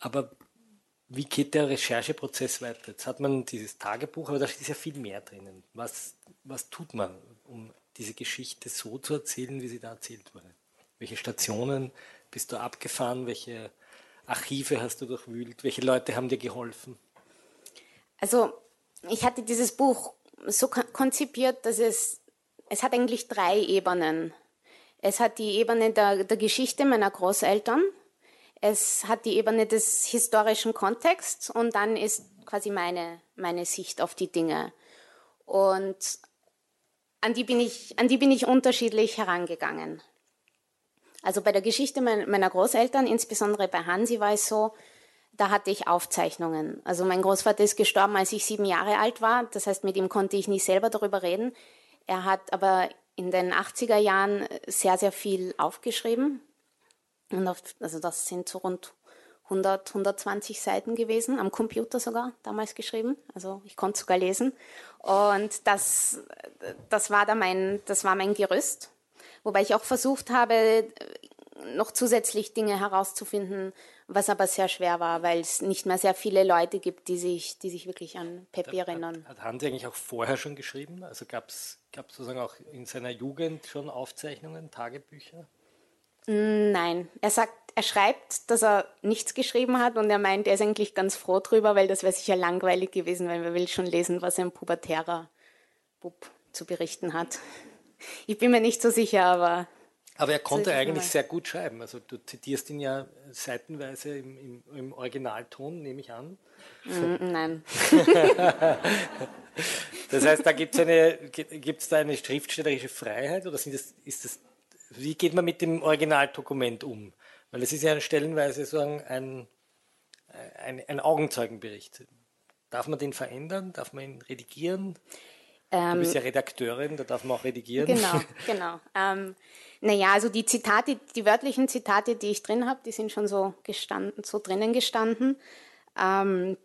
Aber wie geht der Rechercheprozess weiter? Jetzt hat man dieses Tagebuch, aber da ist ja viel mehr drinnen. Was, was tut man, um diese Geschichte so zu erzählen, wie sie da erzählt wurde? Welche Stationen bist du abgefahren? Welche Archive hast du durchwühlt? Welche Leute haben dir geholfen? Also ich hatte dieses Buch so konzipiert, dass es, es hat eigentlich drei Ebenen. Es hat die Ebene der, der Geschichte meiner Großeltern, es hat die Ebene des historischen Kontexts und dann ist quasi meine, meine Sicht auf die Dinge. Und an die bin ich, an die bin ich unterschiedlich herangegangen. Also bei der Geschichte meiner Großeltern, insbesondere bei Hansi, war es so, da hatte ich Aufzeichnungen. Also mein Großvater ist gestorben, als ich sieben Jahre alt war. Das heißt, mit ihm konnte ich nicht selber darüber reden. Er hat aber in den 80er Jahren sehr, sehr viel aufgeschrieben. Und auf, also das sind so rund 100, 120 Seiten gewesen, am Computer sogar damals geschrieben. Also ich konnte sogar lesen. Und das, das, war da mein, das war mein Gerüst. Wobei ich auch versucht habe, noch zusätzlich Dinge herauszufinden, was aber sehr schwer war, weil es nicht mehr sehr viele Leute gibt, die sich, die sich wirklich an Peppi erinnern. Hat, hat Hansi eigentlich auch vorher schon geschrieben? Also gab es sozusagen auch in seiner Jugend schon Aufzeichnungen, Tagebücher? Nein, er sagt, er schreibt, dass er nichts geschrieben hat und er meint, er ist eigentlich ganz froh drüber, weil das wäre sicher langweilig gewesen, weil man will schon lesen, was ein pubertärer Bub zu berichten hat. Ich bin mir nicht so sicher, aber. Aber er konnte eigentlich sehr gut schreiben. Also du zitierst ihn ja seitenweise im, im, im Originalton, nehme ich an. Mm, nein. das heißt, da gibt es eine, gibt's da eine schriftstellerische Freiheit oder sind das, ist das, wie geht man mit dem Originaldokument um? Weil es ist ja stellenweise so ein, ein, ein, ein Augenzeugenbericht. Darf man den verändern? Darf man ihn redigieren? Du bist ja ähm, Redakteurin, da darf man auch redigieren. Genau, genau. Ähm, naja, also die Zitate, die wörtlichen Zitate, die ich drin habe, die sind schon so gestanden, so drinnen gestanden. Ähm,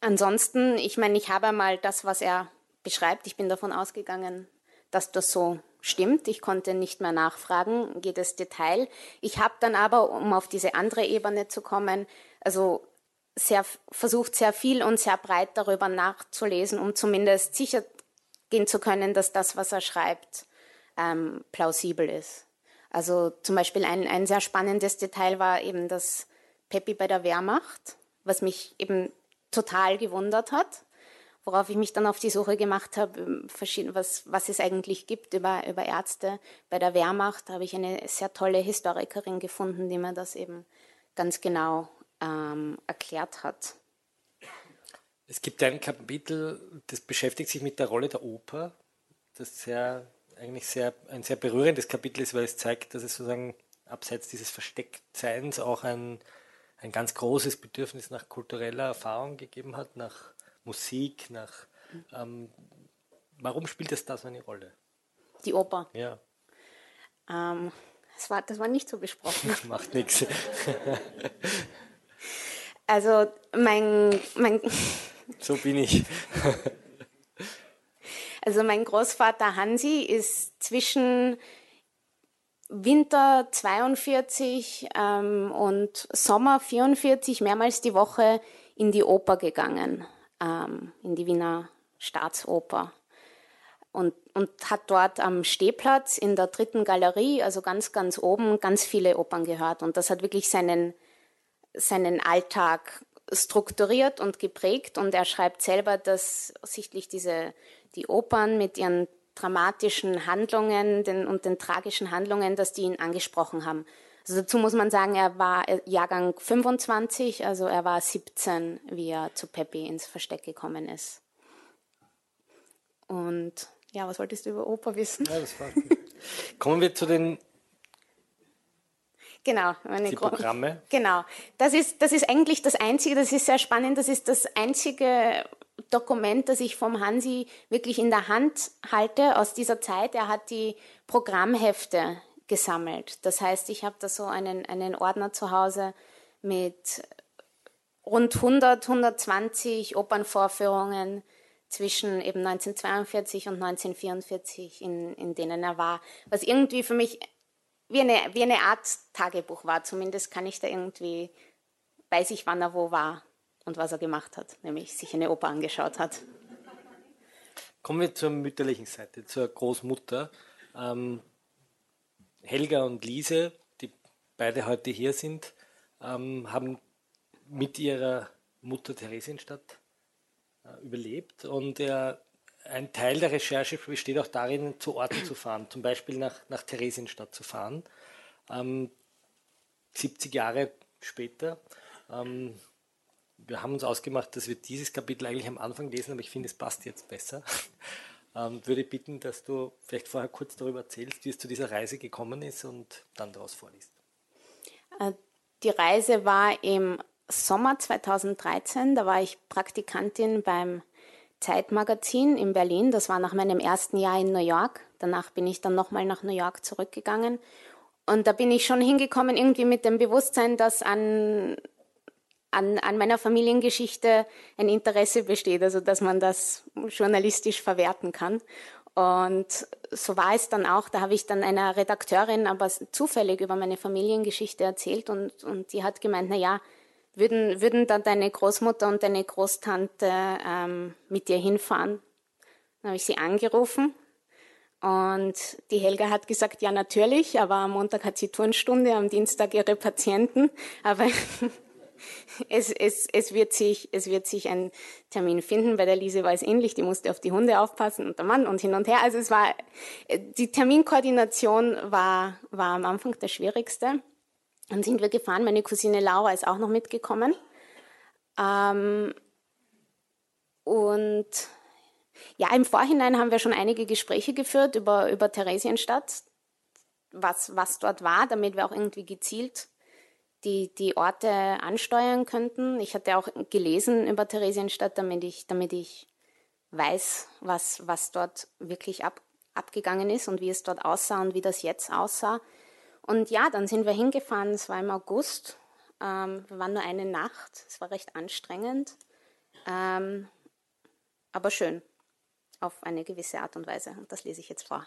ansonsten, ich meine, ich habe mal das, was er beschreibt, ich bin davon ausgegangen, dass das so stimmt. Ich konnte nicht mehr nachfragen, jedes Detail. Ich habe dann aber, um auf diese andere Ebene zu kommen, also sehr, versucht sehr viel und sehr breit darüber nachzulesen, um zumindest sicher gehen zu können, dass das, was er schreibt, ähm, plausibel ist. Also zum Beispiel ein, ein sehr spannendes Detail war eben das Peppi bei der Wehrmacht, was mich eben total gewundert hat, worauf ich mich dann auf die Suche gemacht habe, ähm, was, was es eigentlich gibt über, über Ärzte bei der Wehrmacht. Habe ich eine sehr tolle Historikerin gefunden, die mir das eben ganz genau ähm, erklärt hat. Es gibt ein Kapitel, das beschäftigt sich mit der Rolle der Oper, das sehr, eigentlich sehr, ein sehr berührendes Kapitel ist, weil es zeigt, dass es sozusagen abseits dieses Verstecktseins auch ein, ein ganz großes Bedürfnis nach kultureller Erfahrung gegeben hat, nach Musik, nach. Ähm, warum spielt es da so eine Rolle? Die Oper? Ja. Ähm, das, war, das war nicht so besprochen. Macht nichts. Also mein, mein so bin ich. also mein Großvater Hansi ist zwischen Winter 42 ähm, und Sommer 44 mehrmals die Woche in die Oper gegangen, ähm, in die Wiener Staatsoper. Und, und hat dort am Stehplatz in der dritten Galerie, also ganz, ganz oben, ganz viele Opern gehört. Und das hat wirklich seinen, seinen Alltag strukturiert und geprägt und er schreibt selber, dass sichtlich diese, die Opern mit ihren dramatischen Handlungen den, und den tragischen Handlungen, dass die ihn angesprochen haben. Also dazu muss man sagen, er war Jahrgang 25, also er war 17, wie er zu Peppi ins Versteck gekommen ist. Und ja, was wolltest du über Oper wissen? Ja, Kommen wir zu den Genau, meine die Programme. Genau, das ist, das ist eigentlich das Einzige, das ist sehr spannend, das ist das einzige Dokument, das ich vom Hansi wirklich in der Hand halte aus dieser Zeit. Er hat die Programmhefte gesammelt. Das heißt, ich habe da so einen, einen Ordner zu Hause mit rund 100, 120 Opernvorführungen zwischen eben 1942 und 1944, in, in denen er war, was irgendwie für mich wie eine, wie eine Art Tagebuch war. Zumindest kann ich da irgendwie, weiß ich, wann er wo war und was er gemacht hat, nämlich sich eine Oper angeschaut hat. Kommen wir zur mütterlichen Seite, zur Großmutter. Ähm, Helga und Lise, die beide heute hier sind, ähm, haben mit ihrer Mutter Theresienstadt äh, überlebt und er ein Teil der Recherche besteht auch darin, zu Orten zu fahren, zum Beispiel nach, nach Theresienstadt zu fahren. Ähm, 70 Jahre später. Ähm, wir haben uns ausgemacht, dass wir dieses Kapitel eigentlich am Anfang lesen, aber ich finde, es passt jetzt besser. ähm, würde bitten, dass du vielleicht vorher kurz darüber erzählst, wie es zu dieser Reise gekommen ist und dann daraus vorliest. Äh, die Reise war im Sommer 2013, da war ich Praktikantin beim Zeitmagazin in Berlin. Das war nach meinem ersten Jahr in New York. Danach bin ich dann nochmal nach New York zurückgegangen. Und da bin ich schon hingekommen, irgendwie mit dem Bewusstsein, dass an, an, an meiner Familiengeschichte ein Interesse besteht, also dass man das journalistisch verwerten kann. Und so war es dann auch. Da habe ich dann einer Redakteurin aber zufällig über meine Familiengeschichte erzählt und, und die hat gemeint, na ja, würden, würden dann deine Großmutter und deine Großtante ähm, mit dir hinfahren? Dann habe ich sie angerufen und die Helga hat gesagt, ja natürlich, aber am Montag hat sie Turnstunde, am Dienstag ihre Patienten, aber es, es, es, wird sich, es wird sich ein Termin finden. Bei der Lise war es ähnlich, die musste auf die Hunde aufpassen und der Mann und hin und her. Also es war, die Terminkoordination war, war am Anfang das Schwierigste. Dann sind wir gefahren, meine Cousine Laura ist auch noch mitgekommen. Ähm, und ja, im Vorhinein haben wir schon einige Gespräche geführt über, über Theresienstadt, was, was dort war, damit wir auch irgendwie gezielt die, die Orte ansteuern könnten. Ich hatte auch gelesen über Theresienstadt, damit ich, damit ich weiß, was, was dort wirklich ab, abgegangen ist und wie es dort aussah und wie das jetzt aussah. Und ja, dann sind wir hingefahren, es war im August. Ähm, wir waren nur eine Nacht, es war recht anstrengend, ähm, aber schön, auf eine gewisse Art und Weise. Und das lese ich jetzt vor.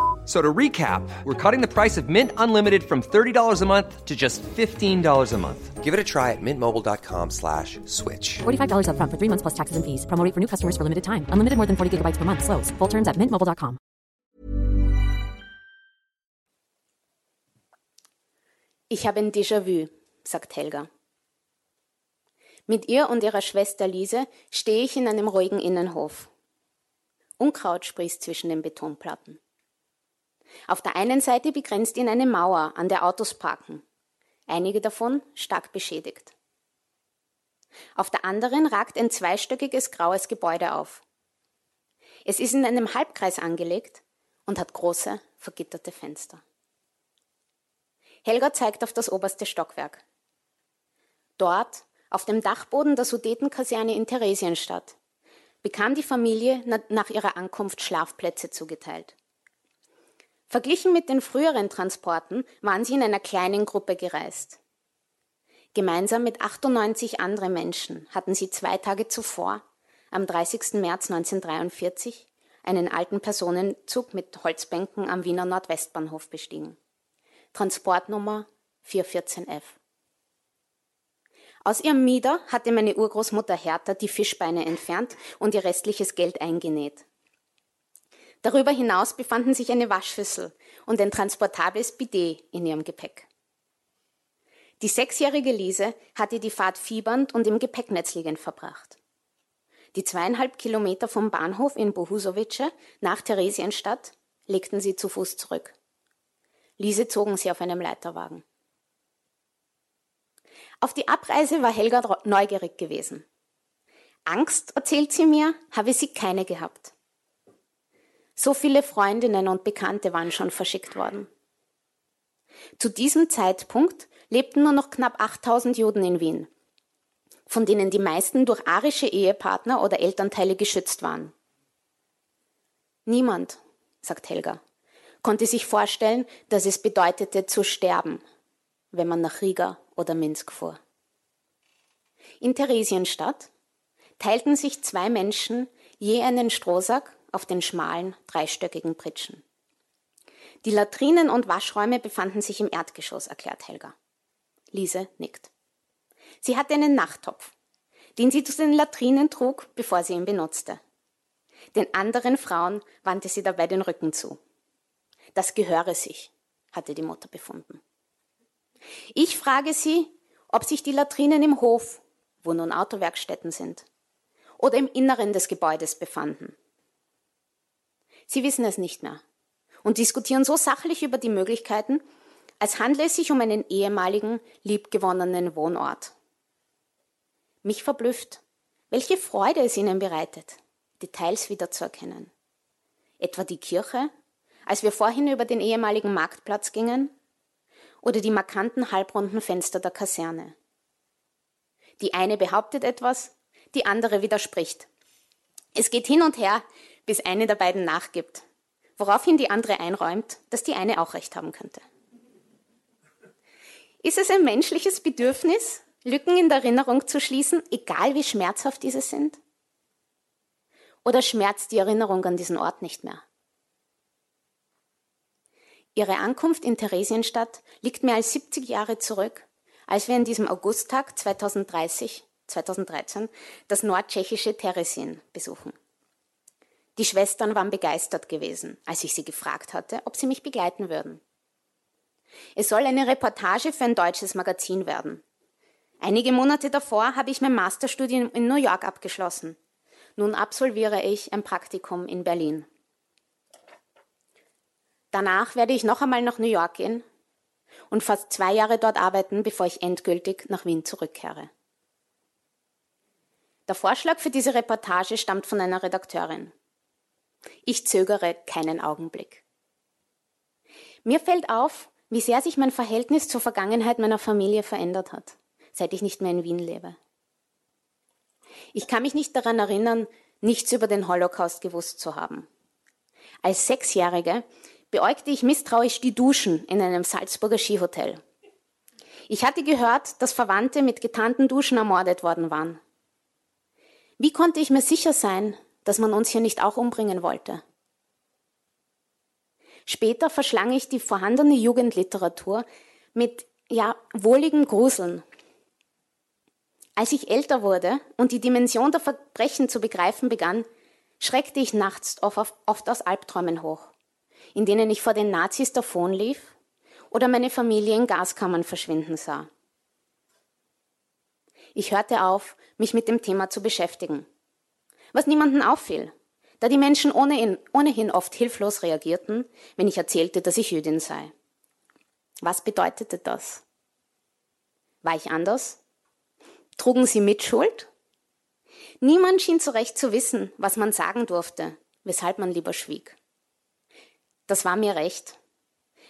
So to recap, we're cutting the price of Mint Unlimited from $30 a month to just $15 a month. Give it a try at mintmobile.com slash switch. $45 up front for three months plus taxes and fees. Promo rate for new customers for limited time. Unlimited more than 40 gigabytes per month. Slows. Full terms at mintmobile.com. Ich habe ein Déjà-vu, sagt Helga. Mit ihr und ihrer Schwester Lise stehe ich in einem ruhigen Innenhof. Unkraut sprießt zwischen den Betonplatten. Auf der einen Seite begrenzt ihn eine Mauer, an der Autos parken, einige davon stark beschädigt. Auf der anderen ragt ein zweistöckiges graues Gebäude auf. Es ist in einem Halbkreis angelegt und hat große, vergitterte Fenster. Helga zeigt auf das oberste Stockwerk. Dort, auf dem Dachboden der Sudetenkaserne in Theresienstadt, bekam die Familie nach ihrer Ankunft Schlafplätze zugeteilt. Verglichen mit den früheren Transporten waren sie in einer kleinen Gruppe gereist. Gemeinsam mit 98 anderen Menschen hatten sie zwei Tage zuvor, am 30. März 1943, einen alten Personenzug mit Holzbänken am Wiener Nordwestbahnhof bestiegen. Transportnummer 414F. Aus ihrem Mieder hatte meine Urgroßmutter Hertha die Fischbeine entfernt und ihr restliches Geld eingenäht. Darüber hinaus befanden sich eine Waschschüssel und ein transportables Bidet in ihrem Gepäck. Die sechsjährige Lise hatte die Fahrt fiebernd und im Gepäcknetz liegend verbracht. Die zweieinhalb Kilometer vom Bahnhof in Bohusowice nach Theresienstadt legten sie zu Fuß zurück. Lise zogen sie auf einem Leiterwagen. Auf die Abreise war Helga neugierig gewesen. Angst, erzählt sie mir, habe sie keine gehabt. So viele Freundinnen und Bekannte waren schon verschickt worden. Zu diesem Zeitpunkt lebten nur noch knapp 8000 Juden in Wien, von denen die meisten durch arische Ehepartner oder Elternteile geschützt waren. Niemand, sagt Helga, konnte sich vorstellen, dass es bedeutete zu sterben, wenn man nach Riga oder Minsk fuhr. In Theresienstadt teilten sich zwei Menschen je einen Strohsack auf den schmalen, dreistöckigen Pritschen. Die Latrinen und Waschräume befanden sich im Erdgeschoss, erklärt Helga. Lise nickt. Sie hatte einen Nachttopf, den sie zu den Latrinen trug, bevor sie ihn benutzte. Den anderen Frauen wandte sie dabei den Rücken zu. Das gehöre sich, hatte die Mutter befunden. Ich frage sie, ob sich die Latrinen im Hof, wo nun Autowerkstätten sind, oder im Inneren des Gebäudes befanden. Sie wissen es nicht mehr und diskutieren so sachlich über die Möglichkeiten, als handle es sich um einen ehemaligen, liebgewonnenen Wohnort. Mich verblüfft, welche Freude es ihnen bereitet, Details wiederzuerkennen. Etwa die Kirche, als wir vorhin über den ehemaligen Marktplatz gingen, oder die markanten halbrunden Fenster der Kaserne. Die eine behauptet etwas, die andere widerspricht. Es geht hin und her, bis eine der beiden nachgibt, woraufhin die andere einräumt, dass die eine auch recht haben könnte. Ist es ein menschliches Bedürfnis, Lücken in der Erinnerung zu schließen, egal wie schmerzhaft diese sind? Oder schmerzt die Erinnerung an diesen Ort nicht mehr? Ihre Ankunft in Theresienstadt liegt mehr als 70 Jahre zurück, als wir an diesem Augusttag 2030, 2013 das nordtschechische Teresin besuchen. Die Schwestern waren begeistert gewesen, als ich sie gefragt hatte, ob sie mich begleiten würden. Es soll eine Reportage für ein deutsches Magazin werden. Einige Monate davor habe ich mein Masterstudium in New York abgeschlossen. Nun absolviere ich ein Praktikum in Berlin. Danach werde ich noch einmal nach New York gehen und fast zwei Jahre dort arbeiten, bevor ich endgültig nach Wien zurückkehre. Der Vorschlag für diese Reportage stammt von einer Redakteurin. Ich zögere keinen Augenblick. Mir fällt auf, wie sehr sich mein Verhältnis zur Vergangenheit meiner Familie verändert hat, seit ich nicht mehr in Wien lebe. Ich kann mich nicht daran erinnern, nichts über den Holocaust gewusst zu haben. Als Sechsjährige beäugte ich misstrauisch die Duschen in einem Salzburger Skihotel. Ich hatte gehört, dass Verwandte mit getarnten Duschen ermordet worden waren. Wie konnte ich mir sicher sein, dass man uns hier nicht auch umbringen wollte? Später verschlang ich die vorhandene Jugendliteratur mit, ja, wohligen Gruseln. Als ich älter wurde und die Dimension der Verbrechen zu begreifen begann, schreckte ich nachts oft, aus Albträumen hoch, in denen ich vor den Nazis davonlief oder meine Familie in Gaskammern verschwinden sah. Ich hörte auf, mich mit dem Thema zu beschäftigen, was niemanden auffiel da die Menschen ohnehin, ohnehin oft hilflos reagierten, wenn ich erzählte, dass ich Jüdin sei. Was bedeutete das? War ich anders? Trugen sie Mitschuld? Niemand schien zu Recht zu wissen, was man sagen durfte, weshalb man lieber schwieg. Das war mir recht.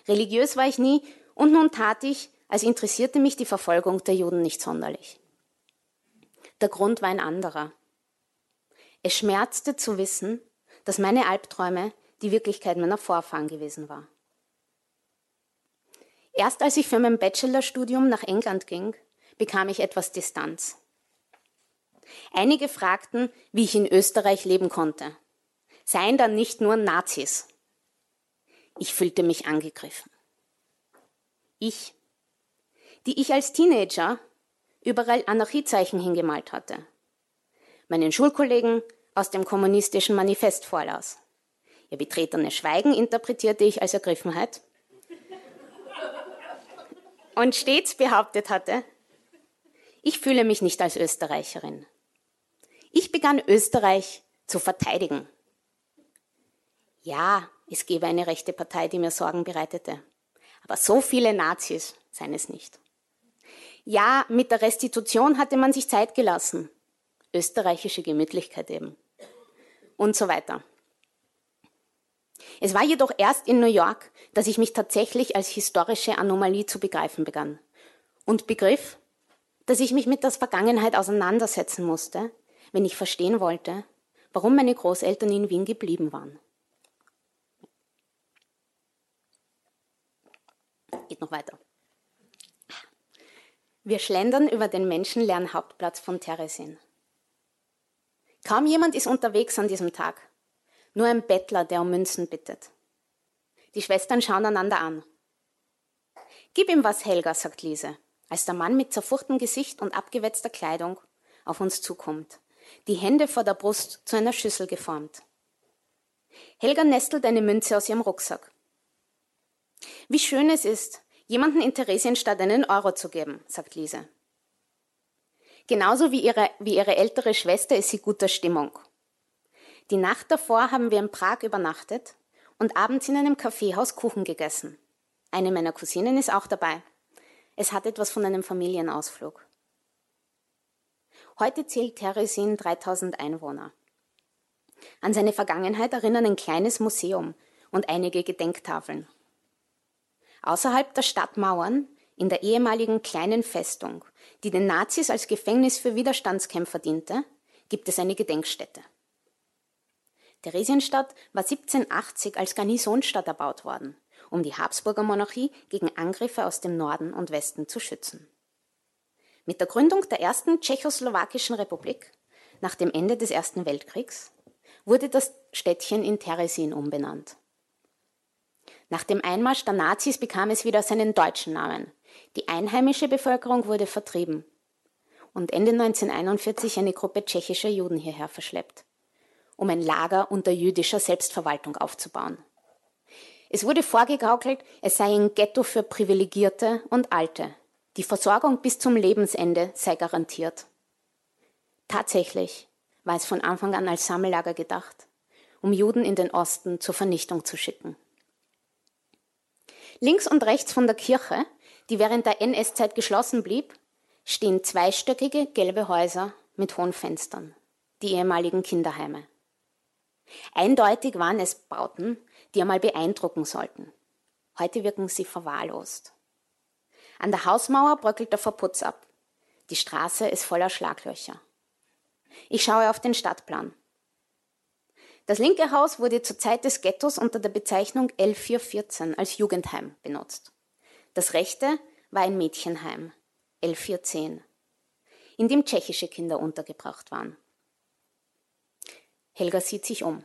Religiös war ich nie und nun tat ich, als interessierte mich die Verfolgung der Juden nicht sonderlich. Der Grund war ein anderer. Es schmerzte zu wissen, dass meine Albträume die Wirklichkeit meiner Vorfahren gewesen war. Erst als ich für mein Bachelorstudium nach England ging, bekam ich etwas Distanz. Einige fragten, wie ich in Österreich leben konnte. Seien dann nicht nur Nazis. Ich fühlte mich angegriffen. Ich, die ich als Teenager überall Anarchiezeichen hingemalt hatte meinen Schulkollegen aus dem kommunistischen Manifest vorlas. Ihr betretenes Schweigen interpretierte ich als Ergriffenheit und stets behauptet hatte, ich fühle mich nicht als Österreicherin. Ich begann Österreich zu verteidigen. Ja, es gäbe eine rechte Partei, die mir Sorgen bereitete. Aber so viele Nazis seien es nicht. Ja, mit der Restitution hatte man sich Zeit gelassen österreichische Gemütlichkeit eben und so weiter. Es war jedoch erst in New York, dass ich mich tatsächlich als historische Anomalie zu begreifen begann und begriff, dass ich mich mit der Vergangenheit auseinandersetzen musste, wenn ich verstehen wollte, warum meine Großeltern in Wien geblieben waren. Geht noch weiter. Wir schlendern über den menschenleeren Hauptplatz von Teresin. Kaum jemand ist unterwegs an diesem Tag. Nur ein Bettler, der um Münzen bittet. Die Schwestern schauen einander an. Gib ihm was, Helga, sagt Lise, als der Mann mit zerfurchtem Gesicht und abgewetzter Kleidung auf uns zukommt, die Hände vor der Brust zu einer Schüssel geformt. Helga nestelt eine Münze aus ihrem Rucksack. Wie schön es ist, jemanden in Theresienstadt einen Euro zu geben, sagt Lise. Genauso wie ihre, wie ihre ältere Schwester ist sie guter Stimmung. Die Nacht davor haben wir in Prag übernachtet und abends in einem Kaffeehaus Kuchen gegessen. Eine meiner Cousinen ist auch dabei. Es hat etwas von einem Familienausflug. Heute zählt Teresin 3000 Einwohner. An seine Vergangenheit erinnern ein kleines Museum und einige Gedenktafeln. Außerhalb der Stadtmauern in der ehemaligen kleinen Festung, die den Nazis als Gefängnis für Widerstandskämpfer diente, gibt es eine Gedenkstätte. Theresienstadt war 1780 als Garnisonstadt erbaut worden, um die Habsburger Monarchie gegen Angriffe aus dem Norden und Westen zu schützen. Mit der Gründung der ersten tschechoslowakischen Republik nach dem Ende des Ersten Weltkriegs wurde das Städtchen in Teresin umbenannt. Nach dem Einmarsch der Nazis bekam es wieder seinen deutschen Namen, die einheimische Bevölkerung wurde vertrieben und Ende 1941 eine Gruppe tschechischer Juden hierher verschleppt, um ein Lager unter jüdischer Selbstverwaltung aufzubauen. Es wurde vorgegaukelt, es sei ein Ghetto für Privilegierte und Alte. Die Versorgung bis zum Lebensende sei garantiert. Tatsächlich war es von Anfang an als Sammellager gedacht, um Juden in den Osten zur Vernichtung zu schicken. Links und rechts von der Kirche die während der NS-Zeit geschlossen blieb, stehen zweistöckige gelbe Häuser mit hohen Fenstern, die ehemaligen Kinderheime. Eindeutig waren es Bauten, die einmal beeindrucken sollten. Heute wirken sie verwahrlost. An der Hausmauer bröckelt der Verputz ab. Die Straße ist voller Schlaglöcher. Ich schaue auf den Stadtplan. Das linke Haus wurde zur Zeit des Ghettos unter der Bezeichnung L414 als Jugendheim benutzt. Das rechte war ein Mädchenheim, L410, in dem tschechische Kinder untergebracht waren. Helga sieht sich um.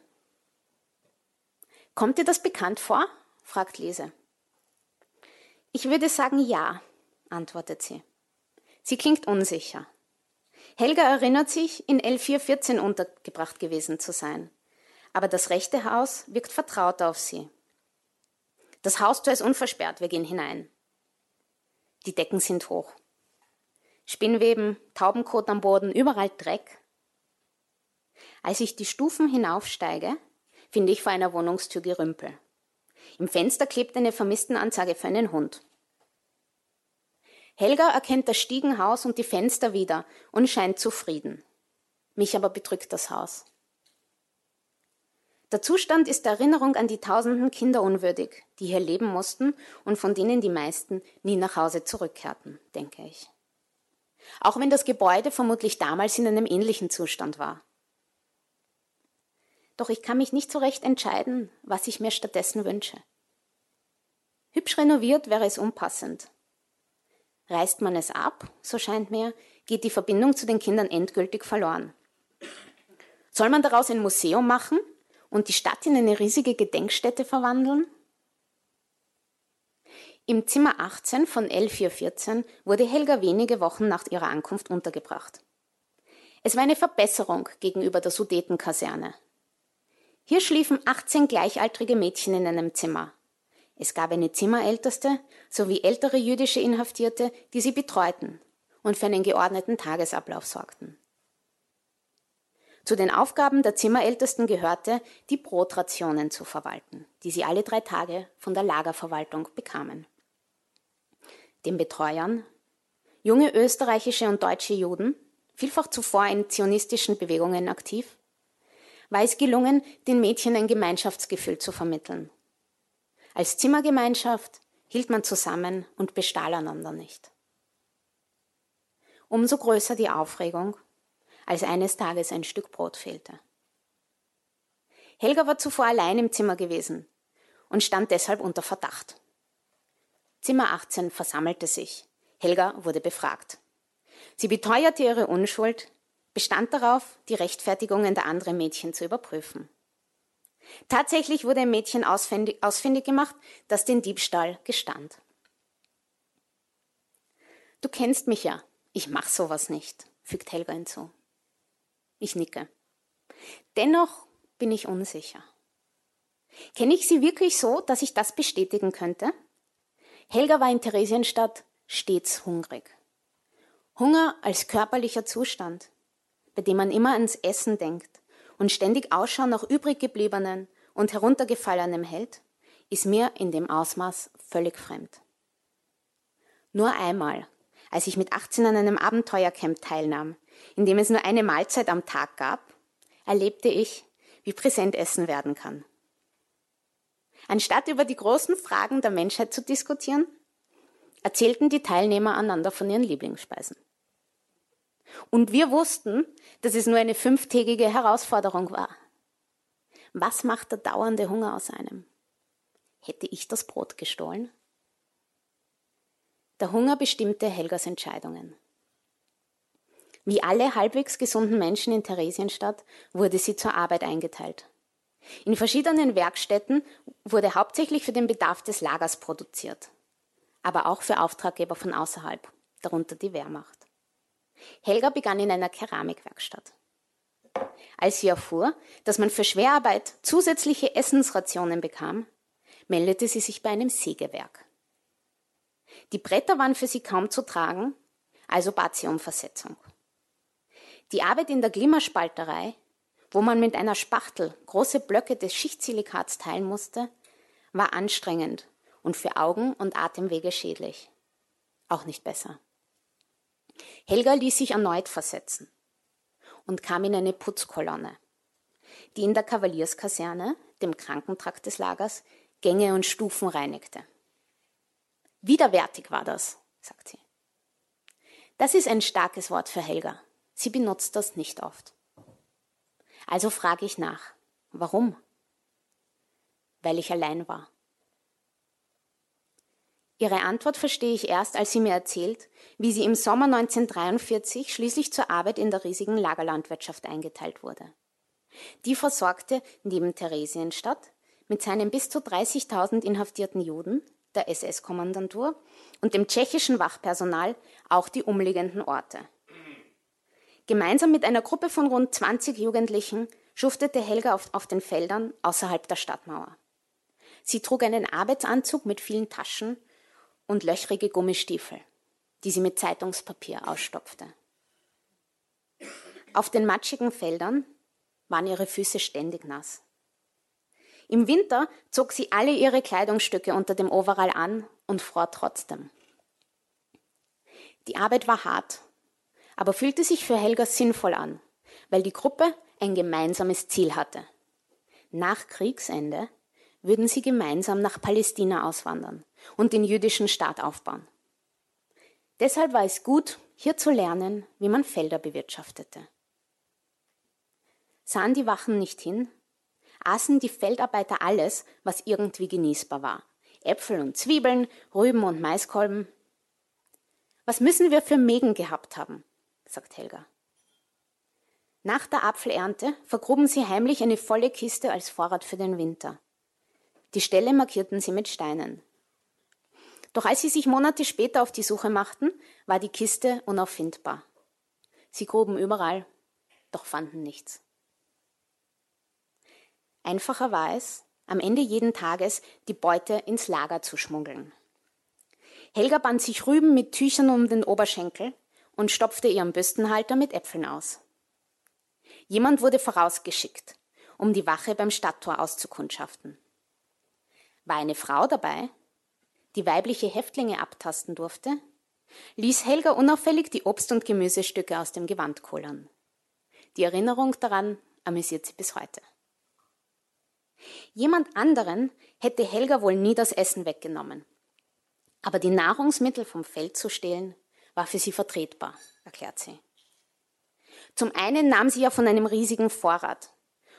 Kommt dir das bekannt vor? fragt Lise. Ich würde sagen ja, antwortet sie. Sie klingt unsicher. Helga erinnert sich, in L414 untergebracht gewesen zu sein. Aber das rechte Haus wirkt vertraut auf sie. Das Haustor ist unversperrt, wir gehen hinein. Die Decken sind hoch. Spinnweben, Taubenkot am Boden, überall Dreck. Als ich die Stufen hinaufsteige, finde ich vor einer Wohnungstür Gerümpel. Im Fenster klebt eine Vermisstenanzeige für einen Hund. Helga erkennt das Stiegenhaus und die Fenster wieder und scheint zufrieden. Mich aber bedrückt das Haus. Der Zustand ist der Erinnerung an die tausenden Kinder unwürdig, die hier leben mussten und von denen die meisten nie nach Hause zurückkehrten, denke ich. Auch wenn das Gebäude vermutlich damals in einem ähnlichen Zustand war. Doch ich kann mich nicht so recht entscheiden, was ich mir stattdessen wünsche. Hübsch renoviert wäre es unpassend. Reißt man es ab, so scheint mir, geht die Verbindung zu den Kindern endgültig verloren. Soll man daraus ein Museum machen und die Stadt in eine riesige Gedenkstätte verwandeln? Im Zimmer 18 von L414 wurde Helga wenige Wochen nach ihrer Ankunft untergebracht. Es war eine Verbesserung gegenüber der Sudetenkaserne. Hier schliefen 18 gleichaltrige Mädchen in einem Zimmer. Es gab eine Zimmerälteste sowie ältere jüdische Inhaftierte, die sie betreuten und für einen geordneten Tagesablauf sorgten. Zu den Aufgaben der Zimmerältesten gehörte, die Brotrationen zu verwalten, die sie alle drei Tage von der Lagerverwaltung bekamen. Den Betreuern, junge österreichische und deutsche Juden, vielfach zuvor in zionistischen Bewegungen aktiv, war es gelungen, den Mädchen ein Gemeinschaftsgefühl zu vermitteln. Als Zimmergemeinschaft hielt man zusammen und bestahl einander nicht. Umso größer die Aufregung, als eines Tages ein Stück Brot fehlte. Helga war zuvor allein im Zimmer gewesen und stand deshalb unter Verdacht. Zimmer 18 versammelte sich. Helga wurde befragt. Sie beteuerte ihre Unschuld, bestand darauf, die Rechtfertigungen der anderen Mädchen zu überprüfen. Tatsächlich wurde ein Mädchen ausfindig, ausfindig gemacht, das den Diebstahl gestand. Du kennst mich ja, ich mach sowas nicht, fügt Helga hinzu. Ich nicke. Dennoch bin ich unsicher. Kenne ich sie wirklich so, dass ich das bestätigen könnte? Helga war in Theresienstadt stets hungrig. Hunger als körperlicher Zustand, bei dem man immer ans Essen denkt und ständig Ausschau nach übrig gebliebenen und heruntergefallenem hält, ist mir in dem Ausmaß völlig fremd. Nur einmal, als ich mit 18 an einem Abenteuercamp teilnahm, in dem es nur eine Mahlzeit am Tag gab, erlebte ich, wie präsent Essen werden kann. Anstatt über die großen Fragen der Menschheit zu diskutieren, erzählten die Teilnehmer einander von ihren Lieblingsspeisen. Und wir wussten, dass es nur eine fünftägige Herausforderung war. Was macht der dauernde Hunger aus einem? Hätte ich das Brot gestohlen? Der Hunger bestimmte Helgas Entscheidungen. Wie alle halbwegs gesunden Menschen in Theresienstadt wurde sie zur Arbeit eingeteilt. In verschiedenen Werkstätten wurde hauptsächlich für den Bedarf des Lagers produziert, aber auch für Auftraggeber von außerhalb, darunter die Wehrmacht. Helga begann in einer Keramikwerkstatt. Als sie erfuhr, dass man für Schwerarbeit zusätzliche Essensrationen bekam, meldete sie sich bei einem Sägewerk. Die Bretter waren für sie kaum zu tragen, also bat sie um Versetzung. Die Arbeit in der Glimmerspalterei, wo man mit einer Spachtel große Blöcke des Schichtsilikats teilen musste, war anstrengend und für Augen und Atemwege schädlich. Auch nicht besser. Helga ließ sich erneut versetzen und kam in eine Putzkolonne, die in der Kavalierskaserne, dem Krankentrakt des Lagers, Gänge und Stufen reinigte. Widerwärtig war das, sagt sie. Das ist ein starkes Wort für Helga. Sie benutzt das nicht oft. Also frage ich nach, Warum? Weil ich allein war. Ihre Antwort verstehe ich erst, als sie mir erzählt, wie sie im Sommer 1943 schließlich zur Arbeit in der riesigen Lagerlandwirtschaft eingeteilt wurde. Die versorgte neben Theresienstadt mit seinen bis zu 30.000 inhaftierten Juden, der SS-Kommandantur und dem tschechischen Wachpersonal auch die umliegenden Orte. Gemeinsam mit einer Gruppe von rund 20 Jugendlichen schuftete Helga auf, auf den Feldern außerhalb der Stadtmauer. Sie trug einen Arbeitsanzug mit vielen Taschen und löchrige Gummistiefel, die sie mit Zeitungspapier ausstopfte. Auf den matschigen Feldern waren ihre Füße ständig nass. Im Winter zog sie alle ihre Kleidungsstücke unter dem Overall an und fror trotzdem. Die Arbeit war hart, aber fühlte sich für Helga sinnvoll an, weil die Gruppe ein gemeinsames Ziel hatte. Nach Kriegsende würden sie gemeinsam nach Palästina auswandern und den jüdischen Staat aufbauen. Deshalb war es gut, hier zu lernen, wie man Felder bewirtschaftete. Sahen die Wachen nicht hin, aßen die Feldarbeiter alles, was irgendwie genießbar war. Äpfel und Zwiebeln, Rüben und Maiskolben. Was müssen wir für Mägen gehabt haben, sagt Helga. Nach der Apfelernte vergruben sie heimlich eine volle Kiste als Vorrat für den Winter. Die Stelle markierten sie mit Steinen. Doch als sie sich Monate später auf die Suche machten, war die Kiste unauffindbar. Sie gruben überall, doch fanden nichts. Einfacher war es, am Ende jeden Tages die Beute ins Lager zu schmuggeln. Helga band sich Rüben mit Tüchern um den Oberschenkel und stopfte ihren Büstenhalter mit Äpfeln aus. Jemand wurde vorausgeschickt, um die Wache beim Stadttor auszukundschaften. War eine Frau dabei, die weibliche Häftlinge abtasten durfte, ließ Helga unauffällig die Obst- und Gemüsestücke aus dem Gewand kohlern. Die Erinnerung daran amüsiert sie bis heute. Jemand anderen hätte Helga wohl nie das Essen weggenommen. Aber die Nahrungsmittel vom Feld zu stehlen, war für sie vertretbar, erklärt sie. Zum einen nahm sie ja von einem riesigen Vorrat,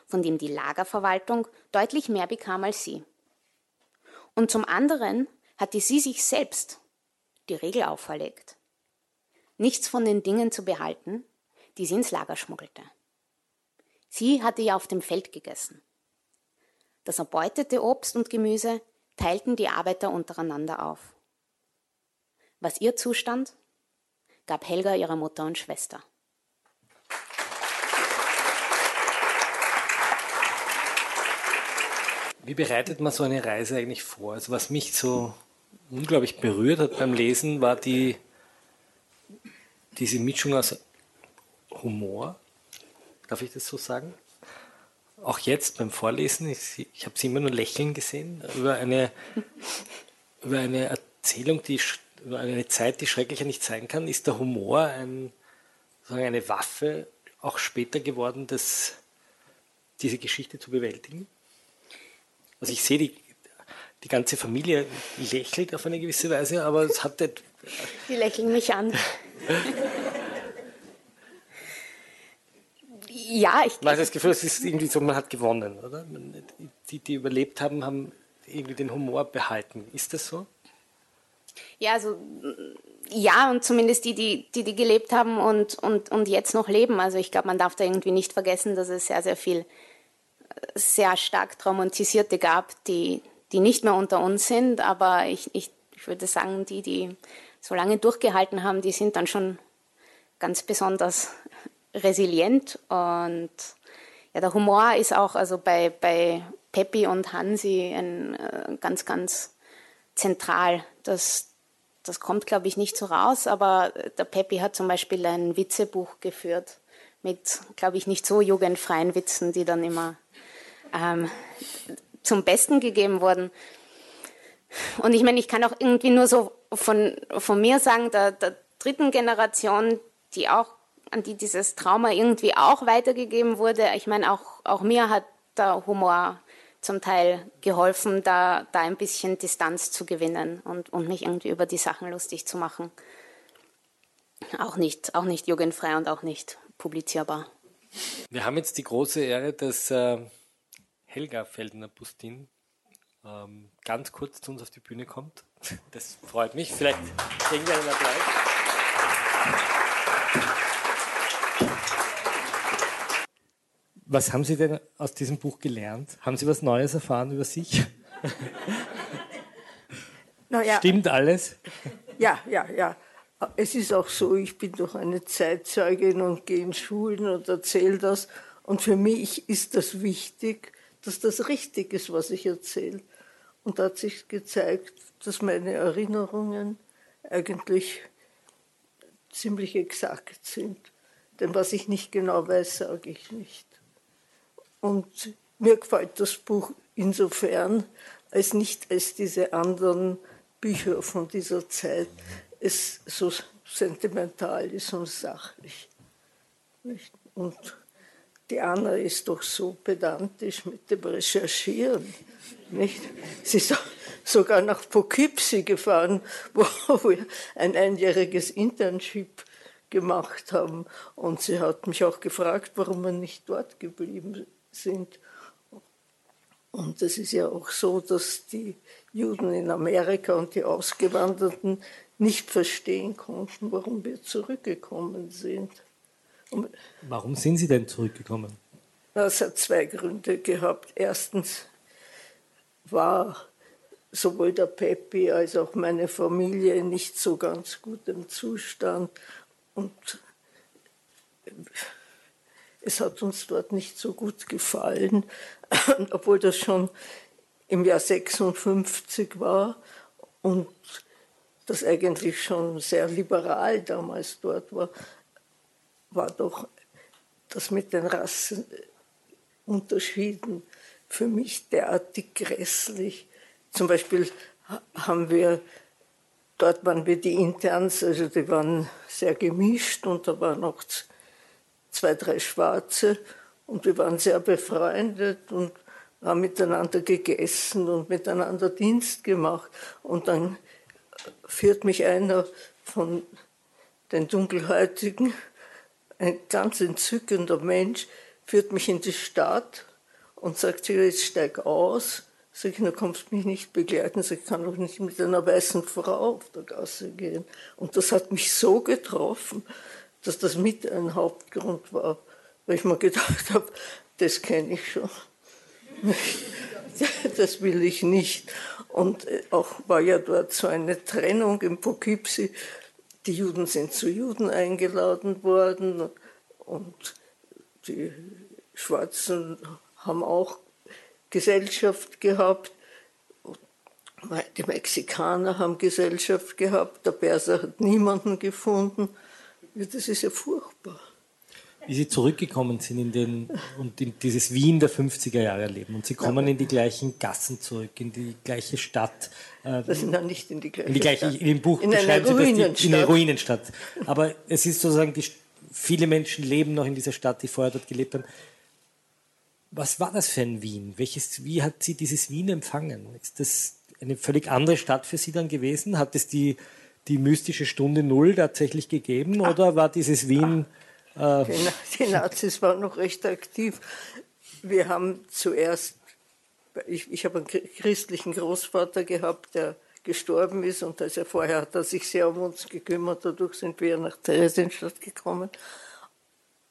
von dem die Lagerverwaltung deutlich mehr bekam als sie. Und zum anderen hatte sie sich selbst die Regel auferlegt, nichts von den Dingen zu behalten, die sie ins Lager schmuggelte. Sie hatte ja auf dem Feld gegessen. Das erbeutete Obst und Gemüse teilten die Arbeiter untereinander auf. Was ihr zustand, gab Helga ihrer Mutter und Schwester. Wie bereitet man so eine Reise eigentlich vor? Also was mich so unglaublich berührt hat beim Lesen, war die, diese Mischung aus Humor, darf ich das so sagen? auch jetzt beim Vorlesen, ich, ich habe sie immer nur lächeln gesehen, über eine, über eine Erzählung, die, über eine Zeit, die schrecklicher nicht sein kann, ist der Humor ein, eine Waffe auch später geworden, das, diese Geschichte zu bewältigen? Also ich sehe, die, die ganze Familie lächelt auf eine gewisse Weise, aber es hat... Die lächeln mich an. ja, ich. Man hat das Gefühl, es ist irgendwie so, man hat gewonnen, oder? Die, die überlebt haben, haben irgendwie den Humor behalten. Ist das so? Ja, also ja, und zumindest die, die, die, die gelebt haben und, und, und jetzt noch leben. Also ich glaube, man darf da irgendwie nicht vergessen, dass es sehr, sehr viel, sehr stark traumatisierte gab, die, die nicht mehr unter uns sind. Aber ich, ich, ich würde sagen, die, die so lange durchgehalten haben, die sind dann schon ganz besonders resilient und ja, der Humor ist auch also bei, bei Peppi und Hansi ein, äh, ganz, ganz zentral. Das, das kommt, glaube ich, nicht so raus, aber der Peppi hat zum Beispiel ein Witzebuch geführt mit, glaube ich, nicht so jugendfreien Witzen, die dann immer ähm, zum Besten gegeben wurden. Und ich meine, ich kann auch irgendwie nur so von, von mir sagen, der, der dritten Generation, die auch an die dieses Trauma irgendwie auch weitergegeben wurde. Ich meine, auch, auch mir hat der Humor zum Teil geholfen, da, da ein bisschen Distanz zu gewinnen und, und mich irgendwie über die Sachen lustig zu machen. Auch nicht, auch nicht jugendfrei und auch nicht publizierbar. Wir haben jetzt die große Ehre, dass äh, Helga Feldner-Bustin ähm, ganz kurz zu uns auf die Bühne kommt. Das freut mich. Vielleicht kriegen wir einen Applaus. Was haben Sie denn aus diesem Buch gelernt? Haben Sie was Neues erfahren über sich? Naja, Stimmt alles? Ja, ja, ja. Es ist auch so, ich bin doch eine Zeitzeugin und gehe in Schulen und erzähle das. Und für mich ist das wichtig, dass das richtig ist, was ich erzähle. Und da hat sich gezeigt, dass meine Erinnerungen eigentlich ziemlich exakt sind. Denn was ich nicht genau weiß, sage ich nicht. Und mir gefällt das Buch insofern, als nicht als diese anderen Bücher von dieser Zeit es so sentimental ist und sachlich. Und die Anna ist doch so pedantisch mit dem Recherchieren. Nicht? Sie ist sogar nach Poughkeepsie gefahren, wo wir ein einjähriges Internship gemacht haben. Und sie hat mich auch gefragt, warum wir nicht dort geblieben sind. Und es ist ja auch so, dass die Juden in Amerika und die Ausgewanderten nicht verstehen konnten, warum wir zurückgekommen sind. Und warum sind Sie denn zurückgekommen? Das hat zwei Gründe gehabt. Erstens war sowohl der Peppi als auch meine Familie nicht so ganz gut im Zustand und es hat uns dort nicht so gut gefallen, obwohl das schon im Jahr 56 war und das eigentlich schon sehr liberal damals dort war, war doch das mit den Rassenunterschieden für mich derartig grässlich. Zum Beispiel haben wir, dort waren wir die Interns, also die waren sehr gemischt und da waren noch zwei, drei Schwarze und wir waren sehr befreundet und haben miteinander gegessen und miteinander Dienst gemacht. Und dann führt mich einer von den Dunkelhäutigen, ein ganz entzückender Mensch, führt mich in die Stadt und sagt, jetzt steig aus. Sag ich, du kommst mich nicht begleiten. Ich, kann doch nicht mit einer weißen Frau auf der Gasse gehen. Und das hat mich so getroffen, dass das mit ein Hauptgrund war, weil ich mir gedacht habe, das kenne ich schon. Das will ich nicht. Und auch war ja dort so eine Trennung in Poughkeepsie. Die Juden sind zu Juden eingeladen worden und die Schwarzen haben auch Gesellschaft gehabt. Die Mexikaner haben Gesellschaft gehabt, der Perser hat niemanden gefunden. Das ist ja furchtbar. Wie Sie zurückgekommen sind in den, und in dieses Wien der 50er Jahre erleben und Sie kommen ja. in die gleichen Gassen zurück, in die gleiche Stadt. Äh, das sind dann nicht in die gleiche, in die gleiche Stadt. In dem Buch in beschreiben Sie das die, in eine Ruinenstadt. Aber es ist sozusagen, die, viele Menschen leben noch in dieser Stadt, die vorher dort gelebt haben. Was war das für ein Wien? Welches, wie hat sie dieses Wien empfangen? Ist das eine völlig andere Stadt für Sie dann gewesen? Hat es die die mystische Stunde Null tatsächlich gegeben ah. oder war dieses Wien. Äh die, die Nazis waren noch recht aktiv. Wir haben zuerst, ich, ich habe einen christlichen Großvater gehabt, der gestorben ist und also vorher hat er sich sehr um uns gekümmert. Dadurch sind wir nach Theresienstadt gekommen.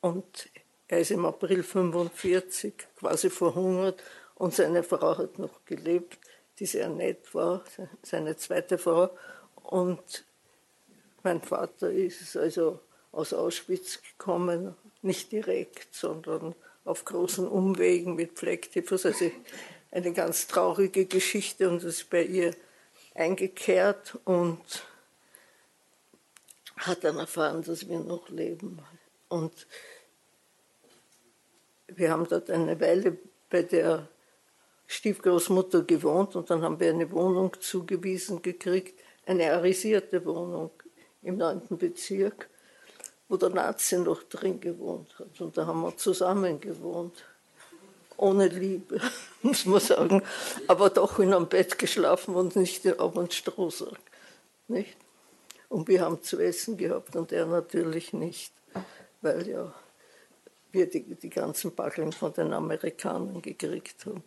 Und er ist im April 45 quasi verhungert und seine Frau hat noch gelebt, die sehr nett war, seine zweite Frau. Und mein Vater ist also aus Auschwitz gekommen, nicht direkt, sondern auf großen Umwegen mit Pflegtyphus. Also eine ganz traurige Geschichte und ist bei ihr eingekehrt und hat dann erfahren, dass wir noch leben. Und wir haben dort eine Weile bei der Stiefgroßmutter gewohnt und dann haben wir eine Wohnung zugewiesen gekriegt eine arisierte Wohnung im 9. Bezirk, wo der Nazi noch drin gewohnt hat. Und da haben wir zusammen gewohnt. Ohne Liebe, muss man sagen. Aber doch in einem Bett geschlafen und nicht auf einem Strohsack. Nicht? Und wir haben zu essen gehabt und er natürlich nicht, weil ja wir die, die ganzen Backeln von den Amerikanern gekriegt haben.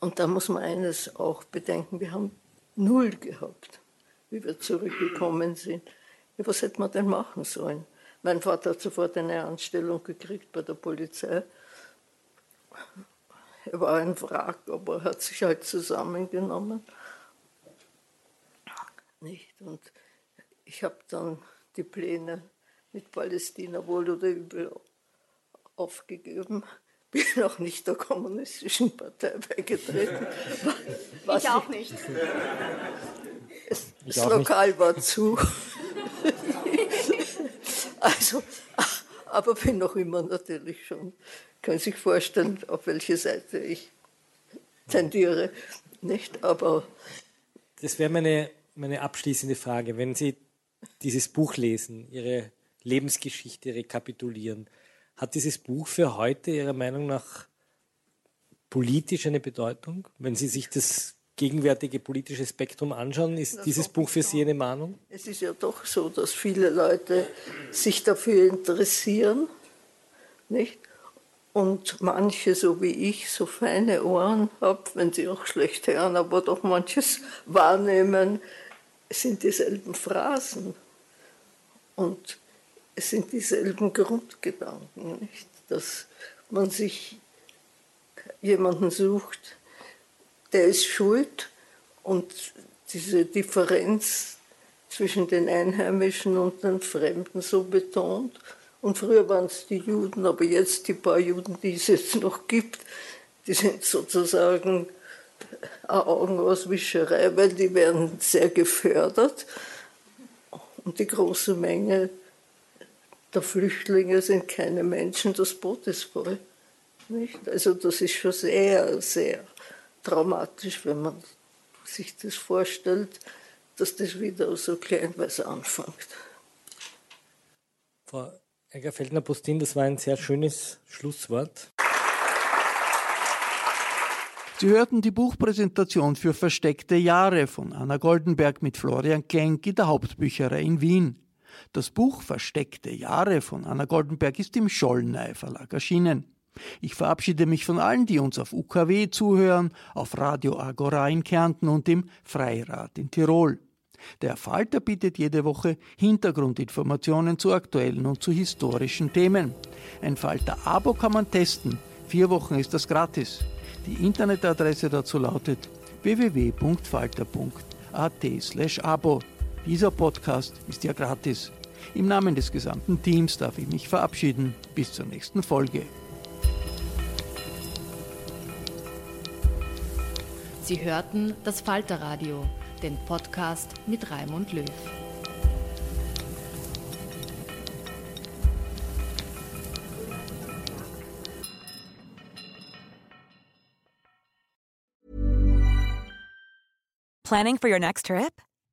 Und da muss man eines auch bedenken, wir haben null gehabt, wie wir zurückgekommen sind. Ja, was hätte man denn machen sollen? Mein Vater hat sofort eine Anstellung gekriegt bei der Polizei. Er war ein Wrack, aber er hat sich halt zusammengenommen. Nicht? Und ich habe dann die Pläne mit Palästina wohl oder übel aufgegeben. Bin auch nicht der kommunistischen Partei beigetreten. Was ich auch nicht. Es, das Lokal nicht. war zu. also, aber bin noch immer natürlich schon, kann sich vorstellen, auf welche Seite ich tendiere. Nicht, aber. Das wäre meine, meine abschließende Frage. Wenn Sie dieses Buch lesen, Ihre Lebensgeschichte rekapitulieren, hat dieses Buch für heute Ihrer Meinung nach politisch eine Bedeutung? Wenn Sie sich das gegenwärtige politische Spektrum anschauen, ist das dieses Buch für Sie eine Mahnung? Es ist ja doch so, dass viele Leute sich dafür interessieren, nicht? Und manche, so wie ich, so feine Ohren haben, wenn sie auch schlecht hören, aber doch manches wahrnehmen, sind dieselben Phrasen. Und es sind dieselben Grundgedanken, nicht? dass man sich jemanden sucht, der ist schuld und diese Differenz zwischen den Einheimischen und den Fremden so betont. Und früher waren es die Juden, aber jetzt die paar Juden, die es jetzt noch gibt, die sind sozusagen Augenauswischerei, weil die werden sehr gefördert. Und die große Menge der Flüchtlinge sind keine Menschen, das Boot ist voll. Nicht? Also das ist schon sehr, sehr dramatisch, wenn man sich das vorstellt, dass das wieder so kleinweise anfängt. Frau Egger-Feldner-Postin, das war ein sehr schönes Schlusswort. Sie hörten die Buchpräsentation für Versteckte Jahre von Anna Goldenberg mit Florian Klenk in der Hauptbücherei in Wien. Das Buch Versteckte Jahre von Anna Goldenberg ist im Schollnei Verlag erschienen. Ich verabschiede mich von allen, die uns auf UKW zuhören, auf Radio Agora in Kärnten und im Freirad in Tirol. Der Falter bietet jede Woche Hintergrundinformationen zu aktuellen und zu historischen Themen. Ein Falter-Abo kann man testen. Vier Wochen ist das gratis. Die Internetadresse dazu lautet www.falter.at/abo. Dieser Podcast ist ja gratis. Im Namen des gesamten Teams darf ich mich verabschieden. Bis zur nächsten Folge. Sie hörten das Falterradio, den Podcast mit Raimund Löw. Planning for your next trip?